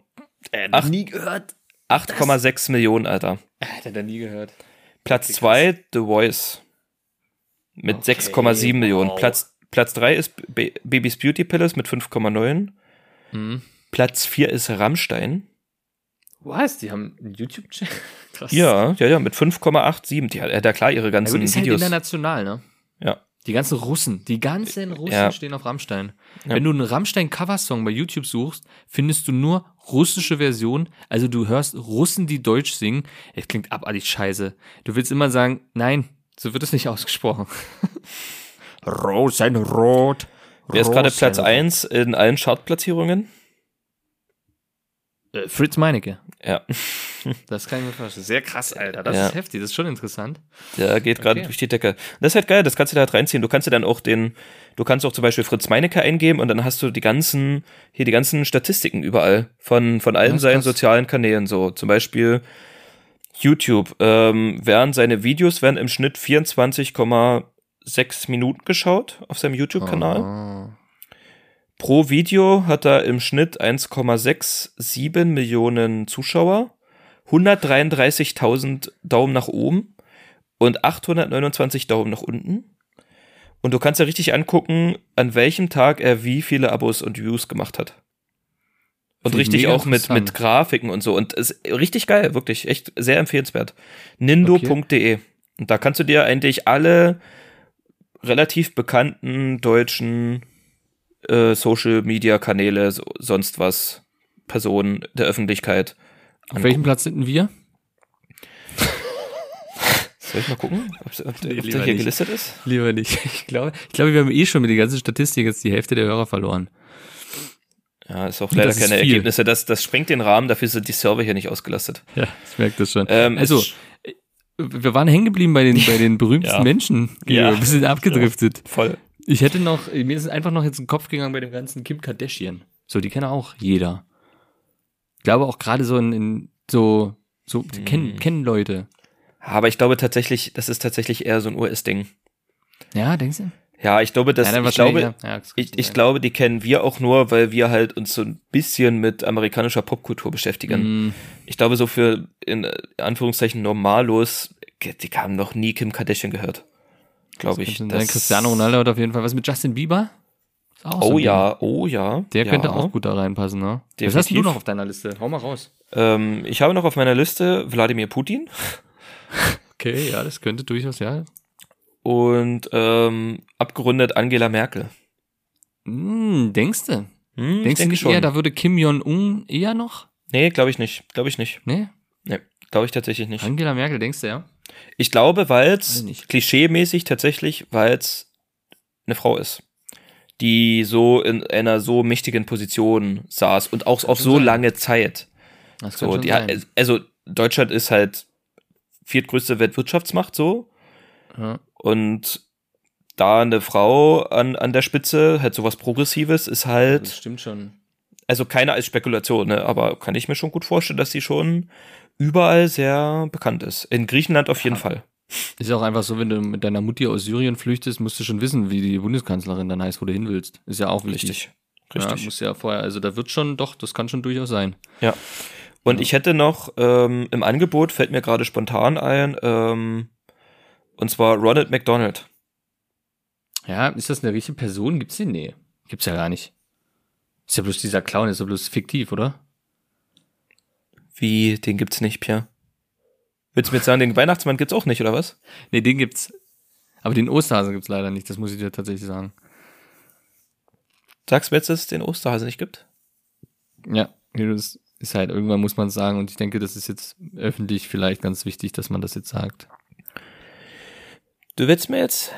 Äh, Ach. nie gehört. 8,6 Millionen, Alter. Hat er nie gehört. Platz Kickers. zwei The Voice. mit Okay, 6,7 Millionen. wow. Platz, Platz 3 ist Ba- Babys Beauty Palace mit 5,9. Mhm. Platz 4 ist Rammstein. Was? Die haben einen YouTube-Channel? [LAUGHS] Ja, ja, ja, mit 5,87. Die hat ja klar ihre ganzen gut, ist halt Videos. international, ne? Ja. Die ganzen Russen, die ganzen Russen Ja. stehen auf Rammstein. Ja. Wenn du einen Rammstein-Coversong bei YouTube suchst, findest du nur russische Version. Also du hörst Russen, die Deutsch singen. Es klingt abartig scheiße. Du willst immer sagen, nein, so wird es nicht [LAUGHS] ausgesprochen. Rosenrot. Wer ist gerade Platz Rosenrot. 1 in allen Chartplatzierungen? Äh, Fritz Meinecke. Ja, [LAUGHS] Das kann ich mir vorstellen. Sehr krass, Alter. Das Ja. ist heftig. Das ist schon interessant. der geht gerade Okay. durch die Decke. Das ist halt geil, das kannst du da halt reinziehen. Du kannst dir dann auch den, du kannst auch zum Beispiel Fritz Meinecke eingeben und dann hast du die ganzen, hier die ganzen Statistiken überall von, von allen Ja, seinen krass. sozialen Kanälen. So, zum Beispiel YouTube, ähm, werden seine Videos werden im Schnitt 24,6 Minuten geschaut auf seinem YouTube-Kanal. Oh. Pro Video hat er im Schnitt 1,67 Millionen Zuschauer, 133.000 Daumen nach oben und 829 Daumen nach unten. Und du kannst ja richtig angucken, an welchem Tag er wie viele Abos und Views gemacht hat. Und Finde ich richtig auch mit, mit Grafiken und so. Und ist richtig geil, wirklich, echt sehr empfehlenswert. Nindo.de. Und da kannst du dir eigentlich alle relativ bekannten deutschen äh, Social Media Kanäle, so, sonst was, Personen der Öffentlichkeit. Auf welchem Platz sind wir? [LAUGHS] Soll ich mal gucken, ob, ob, Nee, ob der hier nicht. gelistet ist? Lieber nicht. [LAUGHS] Ich glaube, ich glaube, wir haben eh schon mit der ganzen Statistik jetzt die Hälfte der Hörer verloren. Ja, ist auch leider ist keine viel. Ergebnisse. Das, das sprengt den Rahmen, dafür sind die Server hier nicht ausgelastet. [LAUGHS] Ja, ich merke das schon. Ähm, also, wir waren hängen geblieben bei den, bei den berühmsten Ja. Menschen. Ja. Wir sind abgedriftet. Voll. Ich hätte noch, mir ist einfach noch jetzt ein Kopf gegangen bei dem ganzen Kim Kardashian. So, die kennt auch jeder. Ich glaube auch gerade so in, in so, so, die Mhm. kennen, kennen Leute. Aber ich glaube tatsächlich, das ist tatsächlich eher so ein US-Ding. Ja, denkst du? Ja, ich glaube, dass, ja, ich glaube, ja. Das ich, ich glaube, die kennen wir auch nur, weil wir halt uns so ein bisschen mit amerikanischer Popkultur beschäftigen. Mm, Ich glaube, so für, in Anführungszeichen, Normalos, die haben noch nie Kim Kardashian gehört. Glaube ich. sein. Cristiano Ronaldo hat auf jeden Fall was mit Justin Bieber. So Oh ein ja, oh ja. Ding. Der ja. könnte auch gut da reinpassen, ne? Was Definitiv. hast denn du noch auf deiner Liste? Hau mal raus. Ähm, ich habe noch auf meiner Liste Wladimir Putin [LAUGHS] Okay, ja, das könnte durchaus, ja. und ähm, abgerundet Angela Merkel. Hm, denkst du? Hm, Denkst du nicht eher, da würde Kim Jong-un eher noch? Nee, glaube ich nicht. Glaube ich nicht. Nee? Nee, glaube ich tatsächlich nicht. Angela Merkel, denkst du, ja? Ich glaube, weil es klischeemäßig tatsächlich, weil es eine Frau ist, die so in einer so mächtigen Position saß und auch auf so sein. lange Zeit. Das So, die, also Deutschland ist halt viertgrößte Weltwirtschaftsmacht so ja. und da eine Frau an, an der Spitze, halt sowas Progressives, ist Das halt, stimmt schon. also keine als Spekulation, ne, aber kann ich mir schon gut vorstellen, dass sie schon überall sehr bekannt ist. In Griechenland auf jeden Fall. Ist auch einfach so, wenn du mit deiner Mutti aus Syrien flüchtest, musst du schon wissen, wie die Bundeskanzlerin dann heißt, wo du hin willst. Ist ja auch wichtig. Richtig. Ja, Richtig. muss ja vorher, also da wird schon, doch, das kann schon durchaus sein. Und Ja. ich hätte noch ähm, im Angebot, fällt mir gerade spontan ein, ähm, und zwar Ronald McDonald. Ja, ist das eine richtige Person? Gibt's den? Nee. Gibt's ja gar nicht. Ist ja bloß dieser Clown, ist ja bloß fiktiv, oder? Wie, den gibt's nicht, Pierre? Willst du mir jetzt sagen, den Weihnachtsmann gibt's auch nicht, oder was? Nee, den gibt's. Aber den Osterhasen gibt's leider nicht, das muss ich dir tatsächlich sagen. Sagst du mir jetzt, dass es den Osterhase nicht gibt? Ja, das ist halt, irgendwann muss man sagen und ich denke, das ist jetzt öffentlich vielleicht ganz wichtig, dass man das jetzt sagt. Du willst mir jetzt,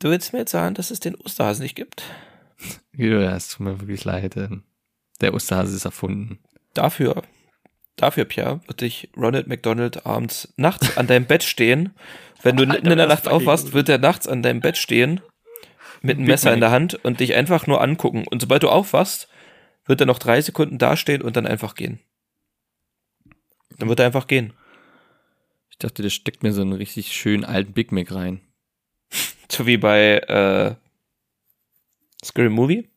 du willst mir jetzt sagen, dass es den Osterhasen nicht gibt? [LAUGHS] Ja, es tut mir wirklich leid. denn Der Osterhase ist erfunden. Dafür, dafür, Pierre, wird dich Ronald McDonald abends, nachts an deinem Bett stehen. Wenn du mitten in der Nacht aufwachst, wird er nachts an deinem Bett stehen, mit einem Messer in der Hand und dich einfach nur angucken. Und sobald du aufwachst, wird er noch drei Sekunden dastehen und dann einfach gehen. Dann wird er einfach gehen. Ich dachte, der steckt mir so einen richtig schönen alten Big Mac rein. [LAUGHS] So wie bei äh, Scary Movie.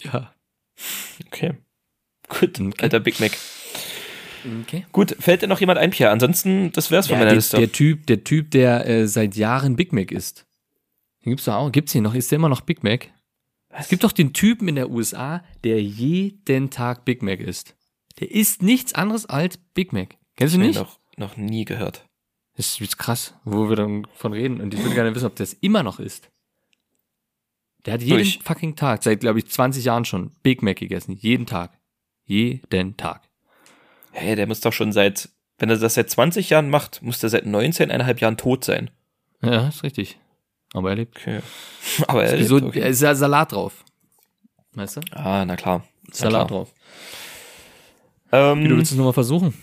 Ja. Okay. Gut, Okay. alter Big Mac. Okay. Gut, fällt dir noch jemand ein, Pierre? Ansonsten, das wär's von Ja, meiner der, Liste. der Typ, der Typ, der äh, seit Jahren Big Mac isst. Den gibt's doch auch. Gibt's hier noch? Ist der immer noch Big Mac? Es gibt doch den Typen in der USA, der jeden Tag Big Mac isst. Der isst nichts anderes als Big Mac. Kennst du nicht? Noch, noch nie gehört. Das ist krass, wo wir dann von reden. Und ich würde gerne wissen, ob der es immer noch ist. Der hat jeden Durch. fucking Tag, seit glaube ich 20 Jahren schon, Big Mac gegessen. Jeden Tag. Jeden Tag. Hey, der muss doch schon seit, wenn er das seit 20 Jahren macht, muss der seit 19,5 Jahren tot sein. Ja, ist richtig. Aber er lebt. Okay. [LAUGHS] Aber er Ist lebt, gesund, okay. Ist ja Salat drauf. Weißt du? Ah, na klar. Na Salat klar. drauf. Wie, du Ähm, willst es nochmal versuchen?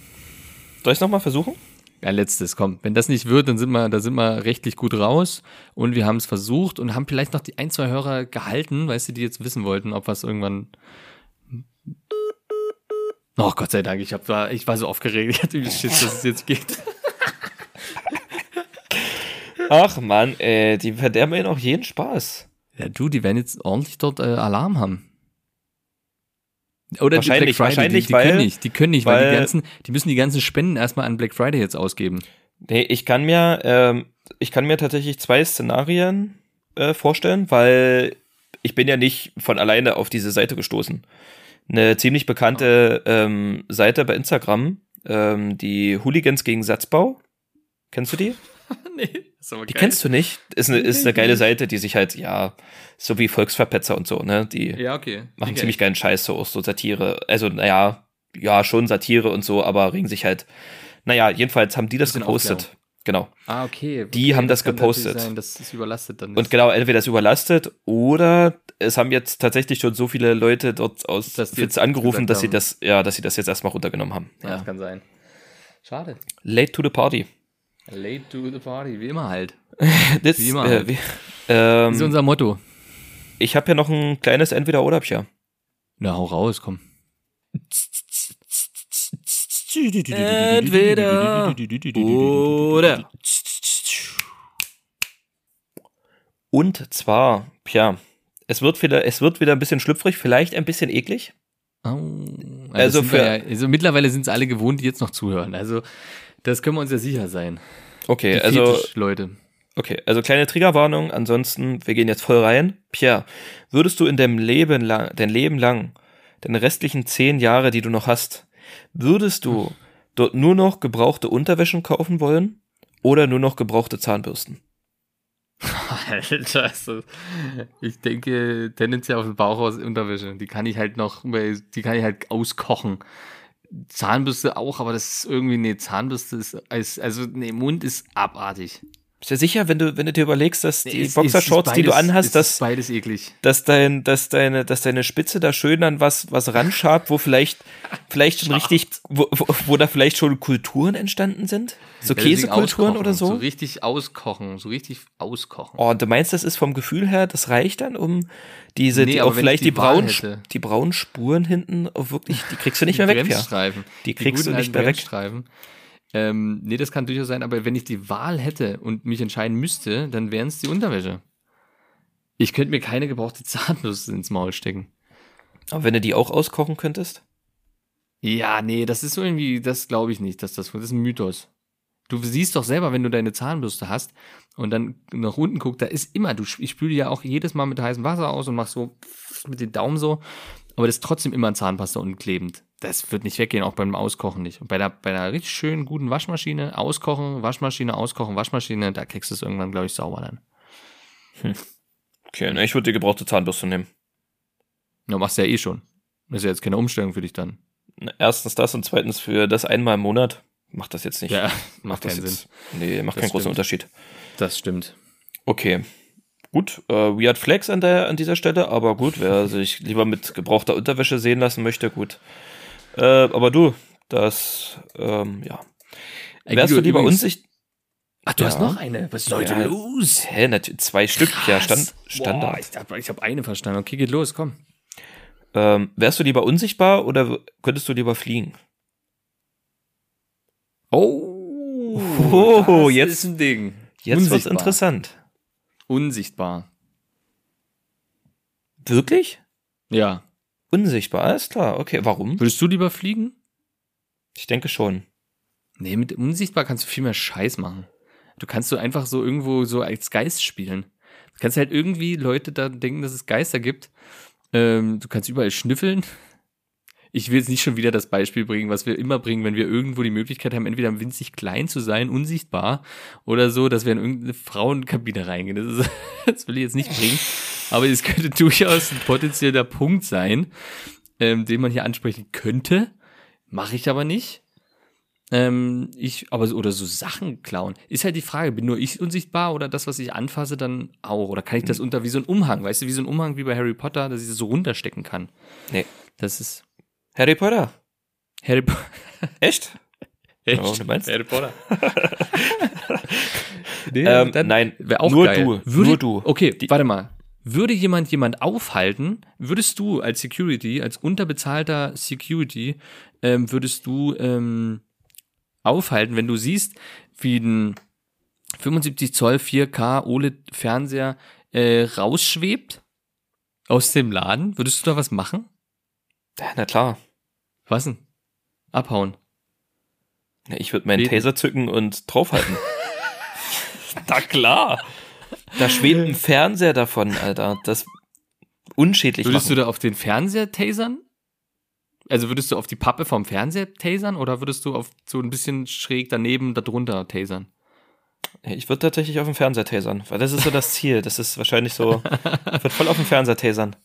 soll ich es nochmal versuchen? Ja, letztes, komm. Wenn das nicht wird, dann sind wir, da sind wir rechtlich gut raus und wir haben es versucht und haben vielleicht noch die ein, zwei Hörer gehalten, weißt du, die jetzt wissen wollten, ob was irgendwann. Oh Gott sei Dank, ich, hab, war, ich war so aufgeregt, [LAUGHS] ich hatte übel Schiss, dass es jetzt geht. [LAUGHS] Ach man, ey, die verderben ihnen auch jeden Spaß. Ja, du, die werden jetzt ordentlich dort äh, Alarm haben. Oder die Wahrscheinlich, Black Friday, wahrscheinlich, die, die weil- können nicht, die können nicht, weil, weil- die ganzen, die müssen die ganzen Spenden erstmal an Black Friday jetzt ausgeben. Nee, ich kann mir, ähm, ich kann mir tatsächlich zwei Szenarien äh, vorstellen, weil ich bin ja nicht von alleine auf diese Seite gestoßen. Eine ziemlich bekannte ähm, Seite bei Instagram, ähm, die Hooligans gegen Satzbau. Kennst du die? [LAUGHS] nee, ist aber Die kennst du nicht? Ist eine, ist eine geile [LAUGHS] Seite, die sich halt, ja, so wie Volksverpetzer und so, ne? Die Ja, okay. machen Die ziemlich geilen Scheiß, so so Satire. Also, naja, ja, schon Satire und so, aber regen sich halt. Naja, jedenfalls haben die das gepostet. Genau. Ah, okay. Die okay, haben das natürlich gepostet. Sein, dass es überlastet dann Und ist. genau, entweder das überlastet oder es haben jetzt tatsächlich schon so viele Leute dort aus Dass Fitz angerufen, dass sie haben. das, ja, dass sie das jetzt erstmal runtergenommen haben. Ja, das kann sein. Schade. Late to the party. Late to the party, wie immer halt. [LAUGHS] Das, Wie immer äh, halt. wie, ähm, Das ist unser Motto. ich habe ja noch ein kleines Entweder-Oder-Pia. Na, hau raus, komm. Entweder Oder. Und zwar, Pia, es wird wieder, es wird wieder ein bisschen schlüpfrig, vielleicht ein bisschen eklig. Au. Also Also, für- ja, also mittlerweile sind es alle gewohnt, die jetzt noch zuhören. Also das können wir uns ja sicher sein. Okay, Die also Leute. Okay, also kleine Triggerwarnung. Ansonsten, wir gehen jetzt voll rein. Pierre, würdest du in deinem Leben lang, dein Leben lang, deine restlichen zehn Jahre, die du noch hast, würdest du dort nur noch gebrauchte Unterwäschen kaufen wollen oder nur noch gebrauchte Zahnbürsten? [LAUGHS] Alter, also, ich denke tendenziell auf den Bauch aus Unterwäsche. Die kann ich halt noch, die kann ich halt auskochen. Zahnbürste auch, aber das ist irgendwie, nee, Zahnbürste ist, also, nee, Mund ist abartig. Bist du sicher, wenn du, wenn du dir überlegst, dass die Ist- Boxershorts, ist die du anhast, dass, beides eklig. dass dein, dass deine, dass deine Spitze da schön an was, was ranschabt, wo vielleicht, vielleicht schon richtig, wo, wo, wo da vielleicht schon Kulturen entstanden sind? So Ja, Käsekulturen oder So so? richtig auskochen, so richtig auskochen. Oh, du meinst, das ist vom Gefühl her, das reicht dann, um diese, Nee, die auch vielleicht ich die, die braunen, hätte. die braunen Spuren hinten auch wirklich, die kriegst du nicht mehr weg. Bremsstreifen. Die kriegst du guten nicht mehr weg. Ähm, nee, das kann durchaus sein, aber wenn ich die Wahl hätte und mich entscheiden müsste, dann wären es die Unterwäsche. Ich könnte mir keine gebrauchte Zahnbürste ins Maul stecken. Aber wenn du die auch auskochen könntest? Ja, nee, das ist so irgendwie, das glaube ich nicht, dass das, das ist ein Mythos. Du siehst doch selber, wenn du deine Zahnbürste hast und dann nach unten guckst, da ist immer, du, ich spüle ja auch jedes Mal mit heißem Wasser aus und mach so mit den Daumen so, aber das ist trotzdem immer ein Zahnpasta unten klebend. Das wird nicht weggehen, auch beim Auskochen nicht. Und bei, der, bei einer richtig schönen, guten Waschmaschine, auskochen, Waschmaschine, auskochen, Waschmaschine, da kriegst du es irgendwann, glaube ich, sauber dann. Okay, ne, ich würde die gebrauchte Zahnbürste nehmen. Ja, machst du ja eh schon. Das ist ja jetzt keine Umstellung für dich dann. Na, Erstens das und zweitens für das einmal im Monat macht das jetzt nicht. Ja, [LAUGHS] macht macht das keinen jetzt, Nee, macht Das keinen großen stimmt. Unterschied. Das stimmt. Okay. Gut, äh, Weird Flex an, der, an dieser Stelle, aber gut, wer [LAUGHS] sich lieber mit gebrauchter Unterwäsche sehen lassen möchte, gut. Äh, aber du, das, ähm, ja. Ey, Wärst du lieber unsichtbar? Ach, du Ja. hast noch eine? Was ist heute Ja. los? Hä, natürlich, zwei Stück, ja, Krass. Stand, Boah, Standard. ich habe ich hab eine verstanden. Okay, geht los, komm. Ähm, wärst du lieber unsichtbar oder könntest du lieber fliegen? Oh, [LAUGHS] Oh, jetzt- ist ein Ding. Jetzt wird's Unsichtbar. interessant. Unsichtbar. Wirklich? Ja. Unsichtbar, alles klar. Okay, warum? Würdest du lieber fliegen? Ich denke schon. Nee, mit unsichtbar kannst du viel mehr Scheiß machen. Du kannst so einfach so irgendwo so als Geist spielen. Kannst halt irgendwie Leute da denken, dass es Geister gibt. Ähm, du kannst überall schnüffeln. Ich will jetzt nicht schon wieder das Beispiel bringen, was wir immer bringen, wenn wir irgendwo die Möglichkeit haben, entweder winzig klein zu sein, unsichtbar, oder so, dass wir in irgendeine Frauenkabine reingehen. Das, ist, [LAUGHS] das will ich jetzt nicht bringen. Aber es könnte durchaus ein potenzieller Punkt sein, ähm, den man hier ansprechen könnte. Mache ich aber nicht. Ähm, ich, aber so, oder so Sachen klauen. Ist halt die Frage, bin nur ich unsichtbar oder das, was ich anfasse, dann auch? Oder kann ich das unter wie so ein Umhang, weißt du, wie so ein Umhang wie bei Harry Potter, dass ich das so runterstecken kann? Nee. Das ist Harry Potter. Harry Potter. [LAUGHS] Echt? Echt? Oh, du meinst? Harry Potter. [LAUGHS] nee, Ähm, dann nein, nur geil. du, Würde, nur du. Okay, warte mal. Würde jemand jemand aufhalten, würdest du als Security, als unterbezahlter Security, ähm, würdest du ähm, aufhalten, wenn du siehst, wie ein 75 Zoll 4K OLED-Fernseher äh, rausschwebt aus dem Laden? Würdest du da was machen? Ja, na klar. Was denn? Abhauen. Ja, Ich würde meinen Beten. Taser zücken und draufhalten. [LAUGHS] na klar. Da schwebt ein Fernseher davon, Alter. Das unschädlich Würdest machen. du da auf den Fernseher tasern? Also würdest du auf die Pappe vom Fernseher tasern oder würdest du auf so ein bisschen schräg daneben darunter tasern? Ich würde tatsächlich auf den Fernseher tasern, weil das ist so das Ziel. Das ist wahrscheinlich so. [LAUGHS] Ich würde voll auf den Fernseher tasern.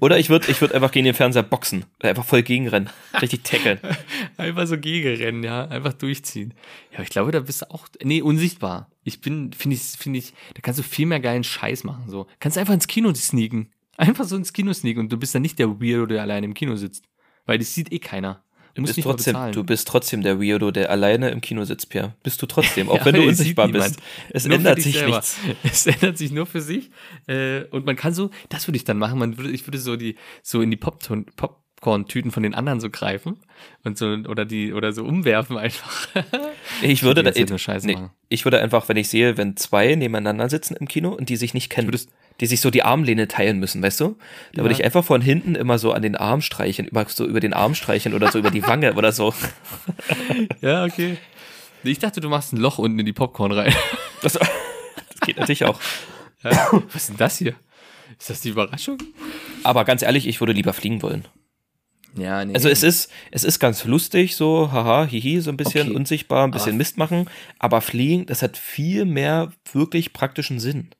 Oder ich würde ich würd einfach gegen den Fernseher boxen. Einfach voll gegenrennen. Richtig tackeln. [LAUGHS] Einfach so gegenrennen, ja, einfach durchziehen. Ja, ich glaube, da bist du auch, nee, unsichtbar. Ich bin, finde ich, finde ich, da kannst du viel mehr geilen Scheiß machen, so. Kannst einfach ins Kino sneaken. Einfach so ins Kino sneaken und du bist dann nicht der Weirdo, der alleine im Kino sitzt. Weil das sieht eh keiner. Du bist, trotzdem, du bist trotzdem der Weirdo, der alleine im Kino sitzt, Pierre. Bist du trotzdem, [LAUGHS] auch Ja, wenn du [LAUGHS] unsichtbar bist. Es Nur ändert sich selber. nichts. [LAUGHS] Es ändert sich nur für sich. Äh, und man kann so, das würde ich dann machen. Man würde, ich würde so die, so in die Popton- Popcorn-Tüten von den anderen so greifen und so, oder die, oder so umwerfen einfach. Ich würde, da, nur Scheiße nee, ich würde einfach, wenn ich sehe, wenn zwei nebeneinander sitzen im Kino und die sich nicht kennen, würdest- die sich so die Armlehne teilen müssen, weißt du? Da Ja. würde ich einfach von hinten immer so an den Arm streichen, immer so über den Arm streichen oder so über die Wange oder so. [LAUGHS] ja, okay. Ich dachte, du machst ein Loch unten in die Popcorn rein. Das, [LAUGHS] das geht natürlich auch. Ja. Was ist denn das hier? Ist das die Überraschung? Aber ganz ehrlich, ich würde lieber fliegen wollen. Ja, nee. Also es ist, es ist ganz lustig, so, haha, hihi, so ein bisschen Okay. unsichtbar, ein bisschen Aber- Mist machen, aber fliegen, das hat viel mehr wirklich praktischen Sinn.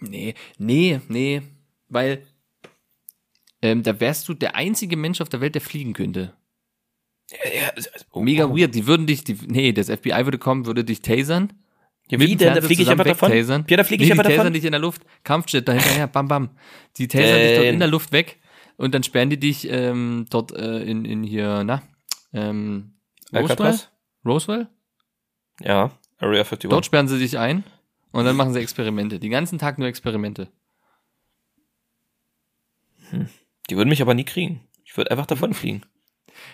Nee, nee, nee. Weil ähm, da wärst du der einzige Mensch auf der Welt, der fliegen könnte. Ja, also, oh, Mega oh. weird. Die würden dich, die, nee, das FBI würde kommen, würde dich tasern. Ja, wie denn? Da fliege ich einfach davon? wegtasern. Ja, da fliege ich nee, einfach die tasern davon. dich in der Luft. Kampfjet dahinterher, bam, bam. Die tasern dich dort in der Luft weg und dann sperren die dich ähm, dort äh, in, in hier, na, ähm, Roswell? Alcatraz? Roswell? Ja, Area 51. Dort sperren sie dich ein und dann machen sie Experimente. Den ganzen Tag nur Experimente. Die würden mich aber nie kriegen. Ich würde einfach davon fliegen.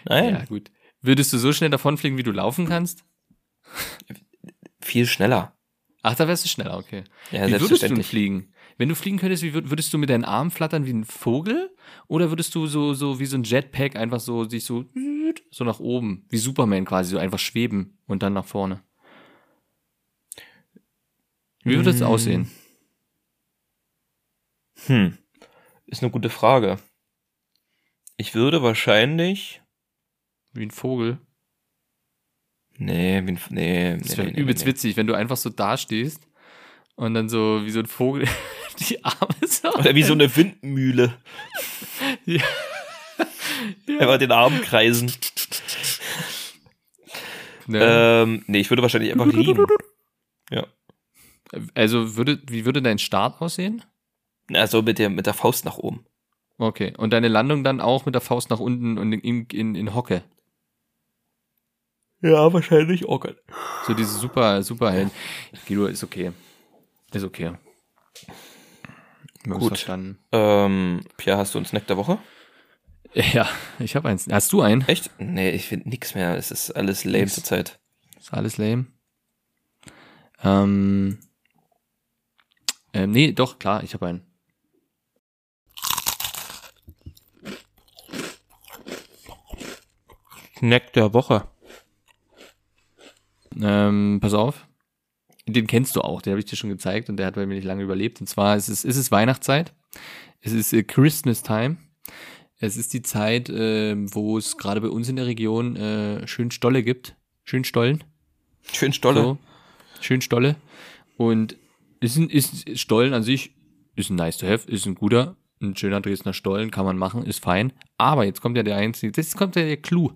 Nein, Ja, gut. Würdest du so schnell davonfliegen, wie du laufen kannst? viel schneller. Ach, da wärst du schneller, okay. Ja, wie würdest du denn fliegen? Wenn du fliegen könntest, wie würd, würdest du mit deinen Armen flattern wie ein Vogel? Oder würdest du so, so wie so ein Jetpack einfach so sich so, so nach oben, wie Superman quasi, so einfach schweben und dann nach vorne? Wie würde das Mm. aussehen? Hm. Ist eine gute Frage. Ich würde wahrscheinlich. Wie ein Vogel? Nee, wie ein- nee, Das nee, wäre nee, nee, übelst nee. witzig, wenn du einfach so dastehst und dann so wie so ein Vogel [LAUGHS] die Arme so. Oder wie so eine Windmühle. [LAUGHS] Ja. Einfach den Arm kreisen. [LAUGHS] Ne? Ähm, nee, ich würde wahrscheinlich einfach liegen. Ja. Also würde, wie würde dein Start aussehen? Also mit der, mit der Faust nach oben. Okay. Und deine Landung dann auch mit der Faust nach unten und in, in, in Hocke. Ja, wahrscheinlich. Oh Gott. So diese super, super Helden. Guido, ist okay. Ist okay. Gut. verstanden. Ähm, Pierre, hast du einen Snack der Woche? Ja, ich habe eins. Hast du einen? Echt? Nee, ich finde nix mehr. Es ist alles lame zurzeit. Ist alles lame. Ähm, ähm, nee, doch, klar, ich habe einen. Snack der Woche. Ähm, pass auf. Den kennst du auch, den habe ich dir schon gezeigt und der hat bei mir nicht lange überlebt. Und zwar ist es, ist es Weihnachtszeit. Es ist äh, Christmas Time. Es ist die Zeit, äh, wo es gerade bei uns in der Region äh, schön Stolle gibt. Schön Stollen. Schön Stolle. So. Schön Stolle. Und ist ein, ist Stollen an sich ist ein nice to have, ist ein guter, ein schöner Dresdner Stollen, kann man machen, ist fein. Aber jetzt kommt ja der einzige, das kommt ja der Clou.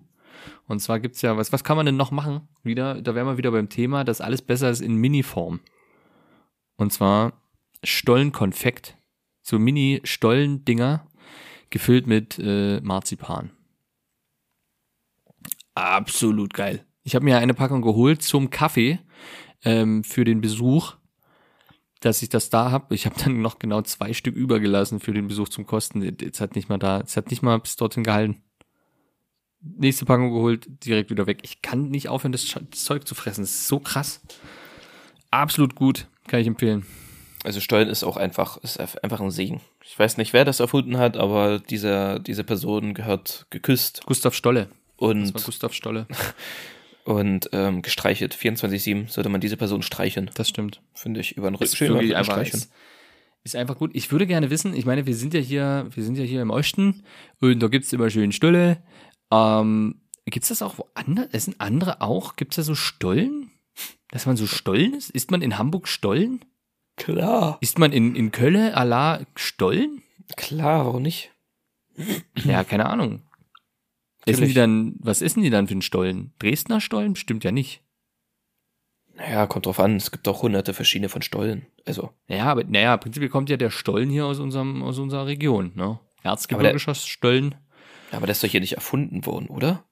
Und zwar gibt's ja, was, was kann man denn noch machen? Wieder, da wären wir wieder beim Thema, dass alles besser ist in Mini-Form. Und zwar Stollenkonfekt. So Mini-Stollendinger, gefüllt mit äh, Marzipan. Absolut geil. Ich habe mir eine Packung geholt zum Kaffee ähm, für den Besuch, dass ich das da habe. Ich habe dann noch genau zwei Stück übergelassen für den Besuch zum Kosten. Jetzt hat nicht mal da, es hat nicht mal bis dorthin gehalten. Nächste Packung geholt, direkt wieder weg. Ich kann nicht aufhören, das Zeug zu fressen. Das ist so krass. Absolut gut, kann ich empfehlen. Also Stollen ist auch einfach, ist einfach ein Segen. Ich weiß nicht, wer das erfunden hat, aber dieser, diese Person gehört geküsst Gustav Stolle. Das war und, Gustav Stolle. [LAUGHS] und ähm, gestreichelt. 24-7 sollte man diese Person streicheln. Das stimmt. Finde ich über den Ist Rücken. Schön über den streicheln. ist, ist einfach gut. Ich würde gerne wissen, ich meine, wir sind ja hier, wir sind ja hier im Osten und da gibt's immer schön Stolle. Ähm, gibt's das auch woanders? Es sind andere auch? Gibt's da so Stollen? Dass man so Stollen ist? Ist man in Hamburg Stollen? Klar. Ist man in, in Köln à la Stollen? Klar, warum nicht? Ja, keine Ahnung. Essen die dann, was essen die dann für einen Stollen? Dresdner Stollen? Bestimmt ja nicht. Naja, kommt drauf an. Es gibt auch hunderte verschiedene von Stollen. Also, Naja, aber naja, prinzipiell kommt ja der Stollen hier aus unserem, aus unserer Region, ne? Erzgebirgischer Stollen. aber das ist doch hier nicht erfunden worden, oder?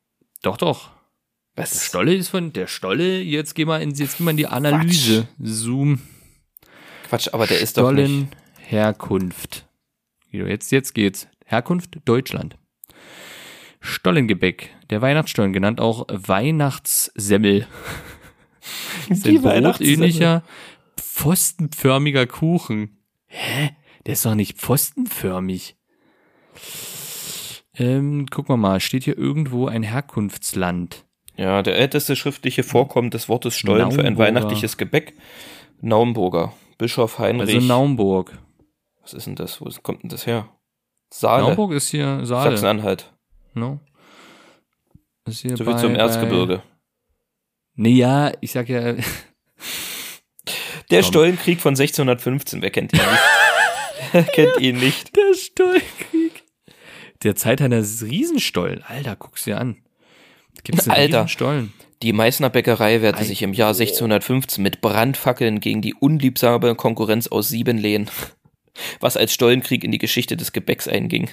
Doch, doch. Der Was? Stolle ist von der Stolle. Jetzt geh mal in, jetzt geh mal in die Analyse. Zoom. Quatsch, aber der ist doch nicht. Stollen Herkunft. Jetzt, jetzt geht's. Herkunft Deutschland. Stollengebäck. Der Weihnachtsstollen, genannt auch Weihnachtssemmel. [LAUGHS] ist ein brotähnlicher, pfostenförmiger Kuchen. Hä? Der ist doch nicht pfostenförmig. Ähm, gucken wir mal. Steht hier irgendwo ein Herkunftsland? Ja, der älteste schriftliche Vorkommen des Wortes Stollen für ein Naumburger. weihnachtliches Gebäck. Naumburger. Bischof Heinrich. Also Naumburg. Was ist denn das? Wo kommt denn das her? Saale. Naumburg ist hier Saale. Sachsen-Anhalt. No? Ist hier So viel bei- zum bei- Erzgebirge. Nee, ja, ich sag ja, Der. Stollenkrieg von 1615, wer kennt ihn nicht? [LAUGHS] Wer kennt ihn nicht? der Stollenkrieg. Der Zeit eines Riesenstollen. Alter, guck's dir an. Gibt's einen Alter. Riesenstollen? Die Meißner Bäckerei wehrte sich im Jahr 1615 mit Brandfackeln gegen die unliebsame Konkurrenz aus Siebenlehen, [LAUGHS] was als Stollenkrieg in die Geschichte des Gebäcks einging.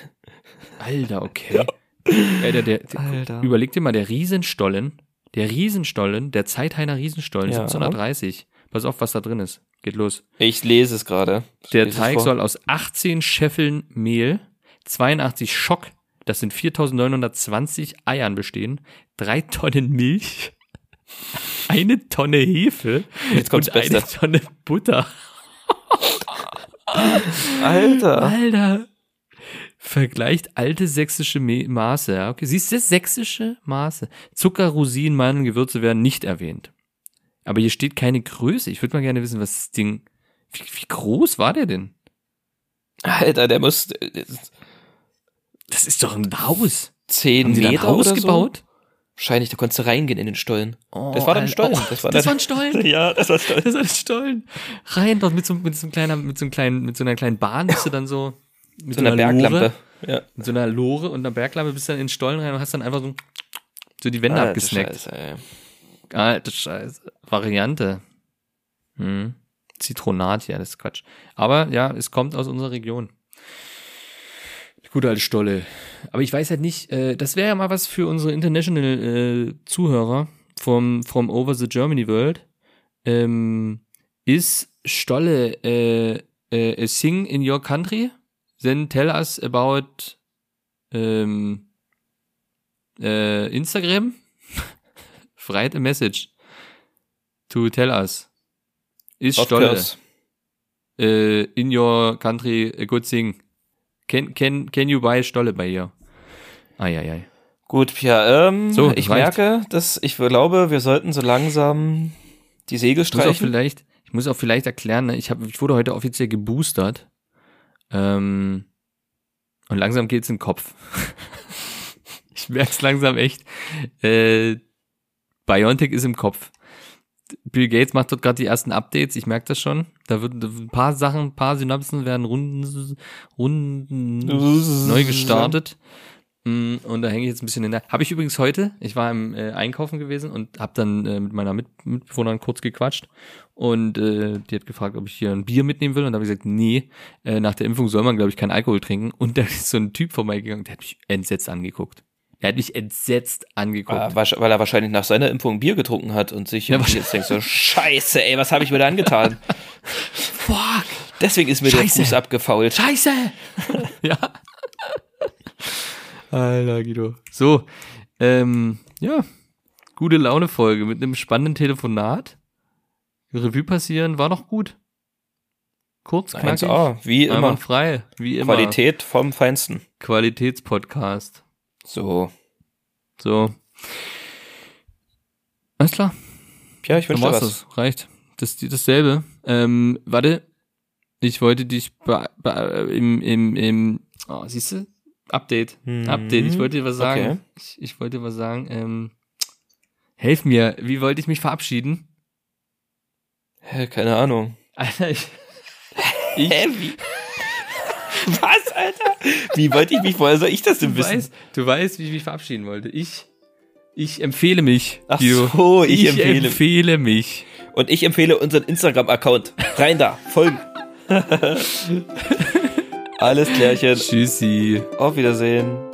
Alter, okay. [LAUGHS] Alter, der, der, Alter. Überleg dir mal, der Riesenstollen, der Riesenstollen, der Zeithainer Riesenstollen, Ja. 1730. Pass auf, was da drin ist. Geht los. Ich lese es gerade. Der Teig soll aus 18 Scheffeln Mehl, 82 Schock, das sind 4920 Eiern bestehen, drei Tonnen Milch, [LAUGHS] eine Tonne Hefe und eine Beste. Tonne Butter. Alter. Alter. Vergleicht alte sächsische Maße. Ja, okay, siehst du, sächsische Maße. Zucker, Rosinen, Mandeln, Gewürze werden nicht erwähnt. Aber hier steht keine Größe. Ich würde mal gerne wissen, was das Ding. Wie, wie groß war der denn? Alter, der muss Das ist doch ein Haus. 10 Haben ein Meter Haus oder gebaut? So? Wahrscheinlich, da konntest du reingehen in den Stollen. Oh, Das war dann Alter. Stollen. Oh, Das war das war ein Stollen. [LAUGHS] Ja, das war [LAUGHS] Stollen. Das war ein Stollen. Rein dort mit so, mit so einem kleinen, mit so einem kleinen, mit so einer kleinen Bahn bist du dann so mit So eine Berglampe. Lore, Ja. mit so einer Lore und einer Berglampe bist du dann in den Stollen rein und hast dann einfach so, so die Wände Alter abgesnackt. Scheiße, ey. Alte Scheiße. Variante. Hm. Zitronat, ja, das ist Quatsch. Aber ja, es kommt aus unserer Region. Gute alte Stolle. Aber ich weiß halt nicht, äh, das wäre ja mal was für unsere International äh, Zuhörer vom from Over the Germany World. Ähm, ist Stolle äh, äh, a thing in your country? Then tell us about ähm, äh, Instagram. [LAUGHS] Write a message to tell us. Ist Of Stolle course. äh, in your country a good thing? Can, can, can you buy Stolle bei ihr? Eieiei. Gut, Pia, ähm, So, ich reicht. merke, dass ich glaube, wir sollten so langsam die Segel Ich muss auch streichen. vielleicht, Ich muss auch vielleicht erklären, ne, ich, hab, ich wurde heute offiziell geboostert. Ähm, und langsam geht's in den Kopf. [LAUGHS] ich merk's langsam echt. Äh, Biontech ist im Kopf. Bill Gates macht dort gerade die ersten Updates, ich merke das schon. Da wird ein paar Sachen, ein paar Synapsen werden runden, runden neu gestartet. Mm, Und da hänge ich jetzt ein bisschen in der. Habe ich übrigens heute, ich war im äh, Einkaufen gewesen und habe dann äh, mit meiner Mit Mitbewohnerin kurz gequatscht und äh, die hat gefragt, ob ich hier ein Bier mitnehmen will und da habe ich gesagt, nee, äh, nach der Impfung soll man glaube ich keinen Alkohol trinken und da ist so ein Typ vorbeigegangen, der hat mich entsetzt angeguckt. Er hat mich entsetzt angeguckt. Ah, weil er wahrscheinlich nach seiner Impfung Bier getrunken hat und sich irgendwie jetzt denkt so, scheiße, ey, was habe ich mir da angetan? [LAUGHS] Fuck, Deswegen ist mir Scheiße. der Fuß abgefault. Scheiße! [LAUGHS] ja. Alter, Guido. So, ähm, ja, gute Laune-Folge mit einem spannenden Telefonat. Revue passieren war doch gut. Kurz, knackig, 1A, wie immer. frei, wie immer. Qualität vom Feinsten. Qualitätspodcast. So. So. Alles klar, Ja, ich wünsche dir was. das. Reicht. Das dasselbe. Ähm, warte. Ich wollte dich be, be, im, im, im, oh, siehst du? Update. Mhm. Update. Ich wollte dir was sagen. Okay. Ich, ich wollte dir was sagen. Ähm, helf mir. Wie wollte ich mich verabschieden? Hä, keine Ahnung. Alter, ich, [LAUGHS] Hä, wie? Was, Alter? Wie wollte ich mich, woher soll ich das denn du, wissen? weißt, du weißt, wie ich mich verabschieden wollte. Ich, ich empfehle mich. Ach Guido. so, ich ich empfehle- empfehle mich. Und ich empfehle unseren Instagram-Account. Rein da, folgen. [LAUGHS] Alles klärchen. Tschüssi. Auf Wiedersehen.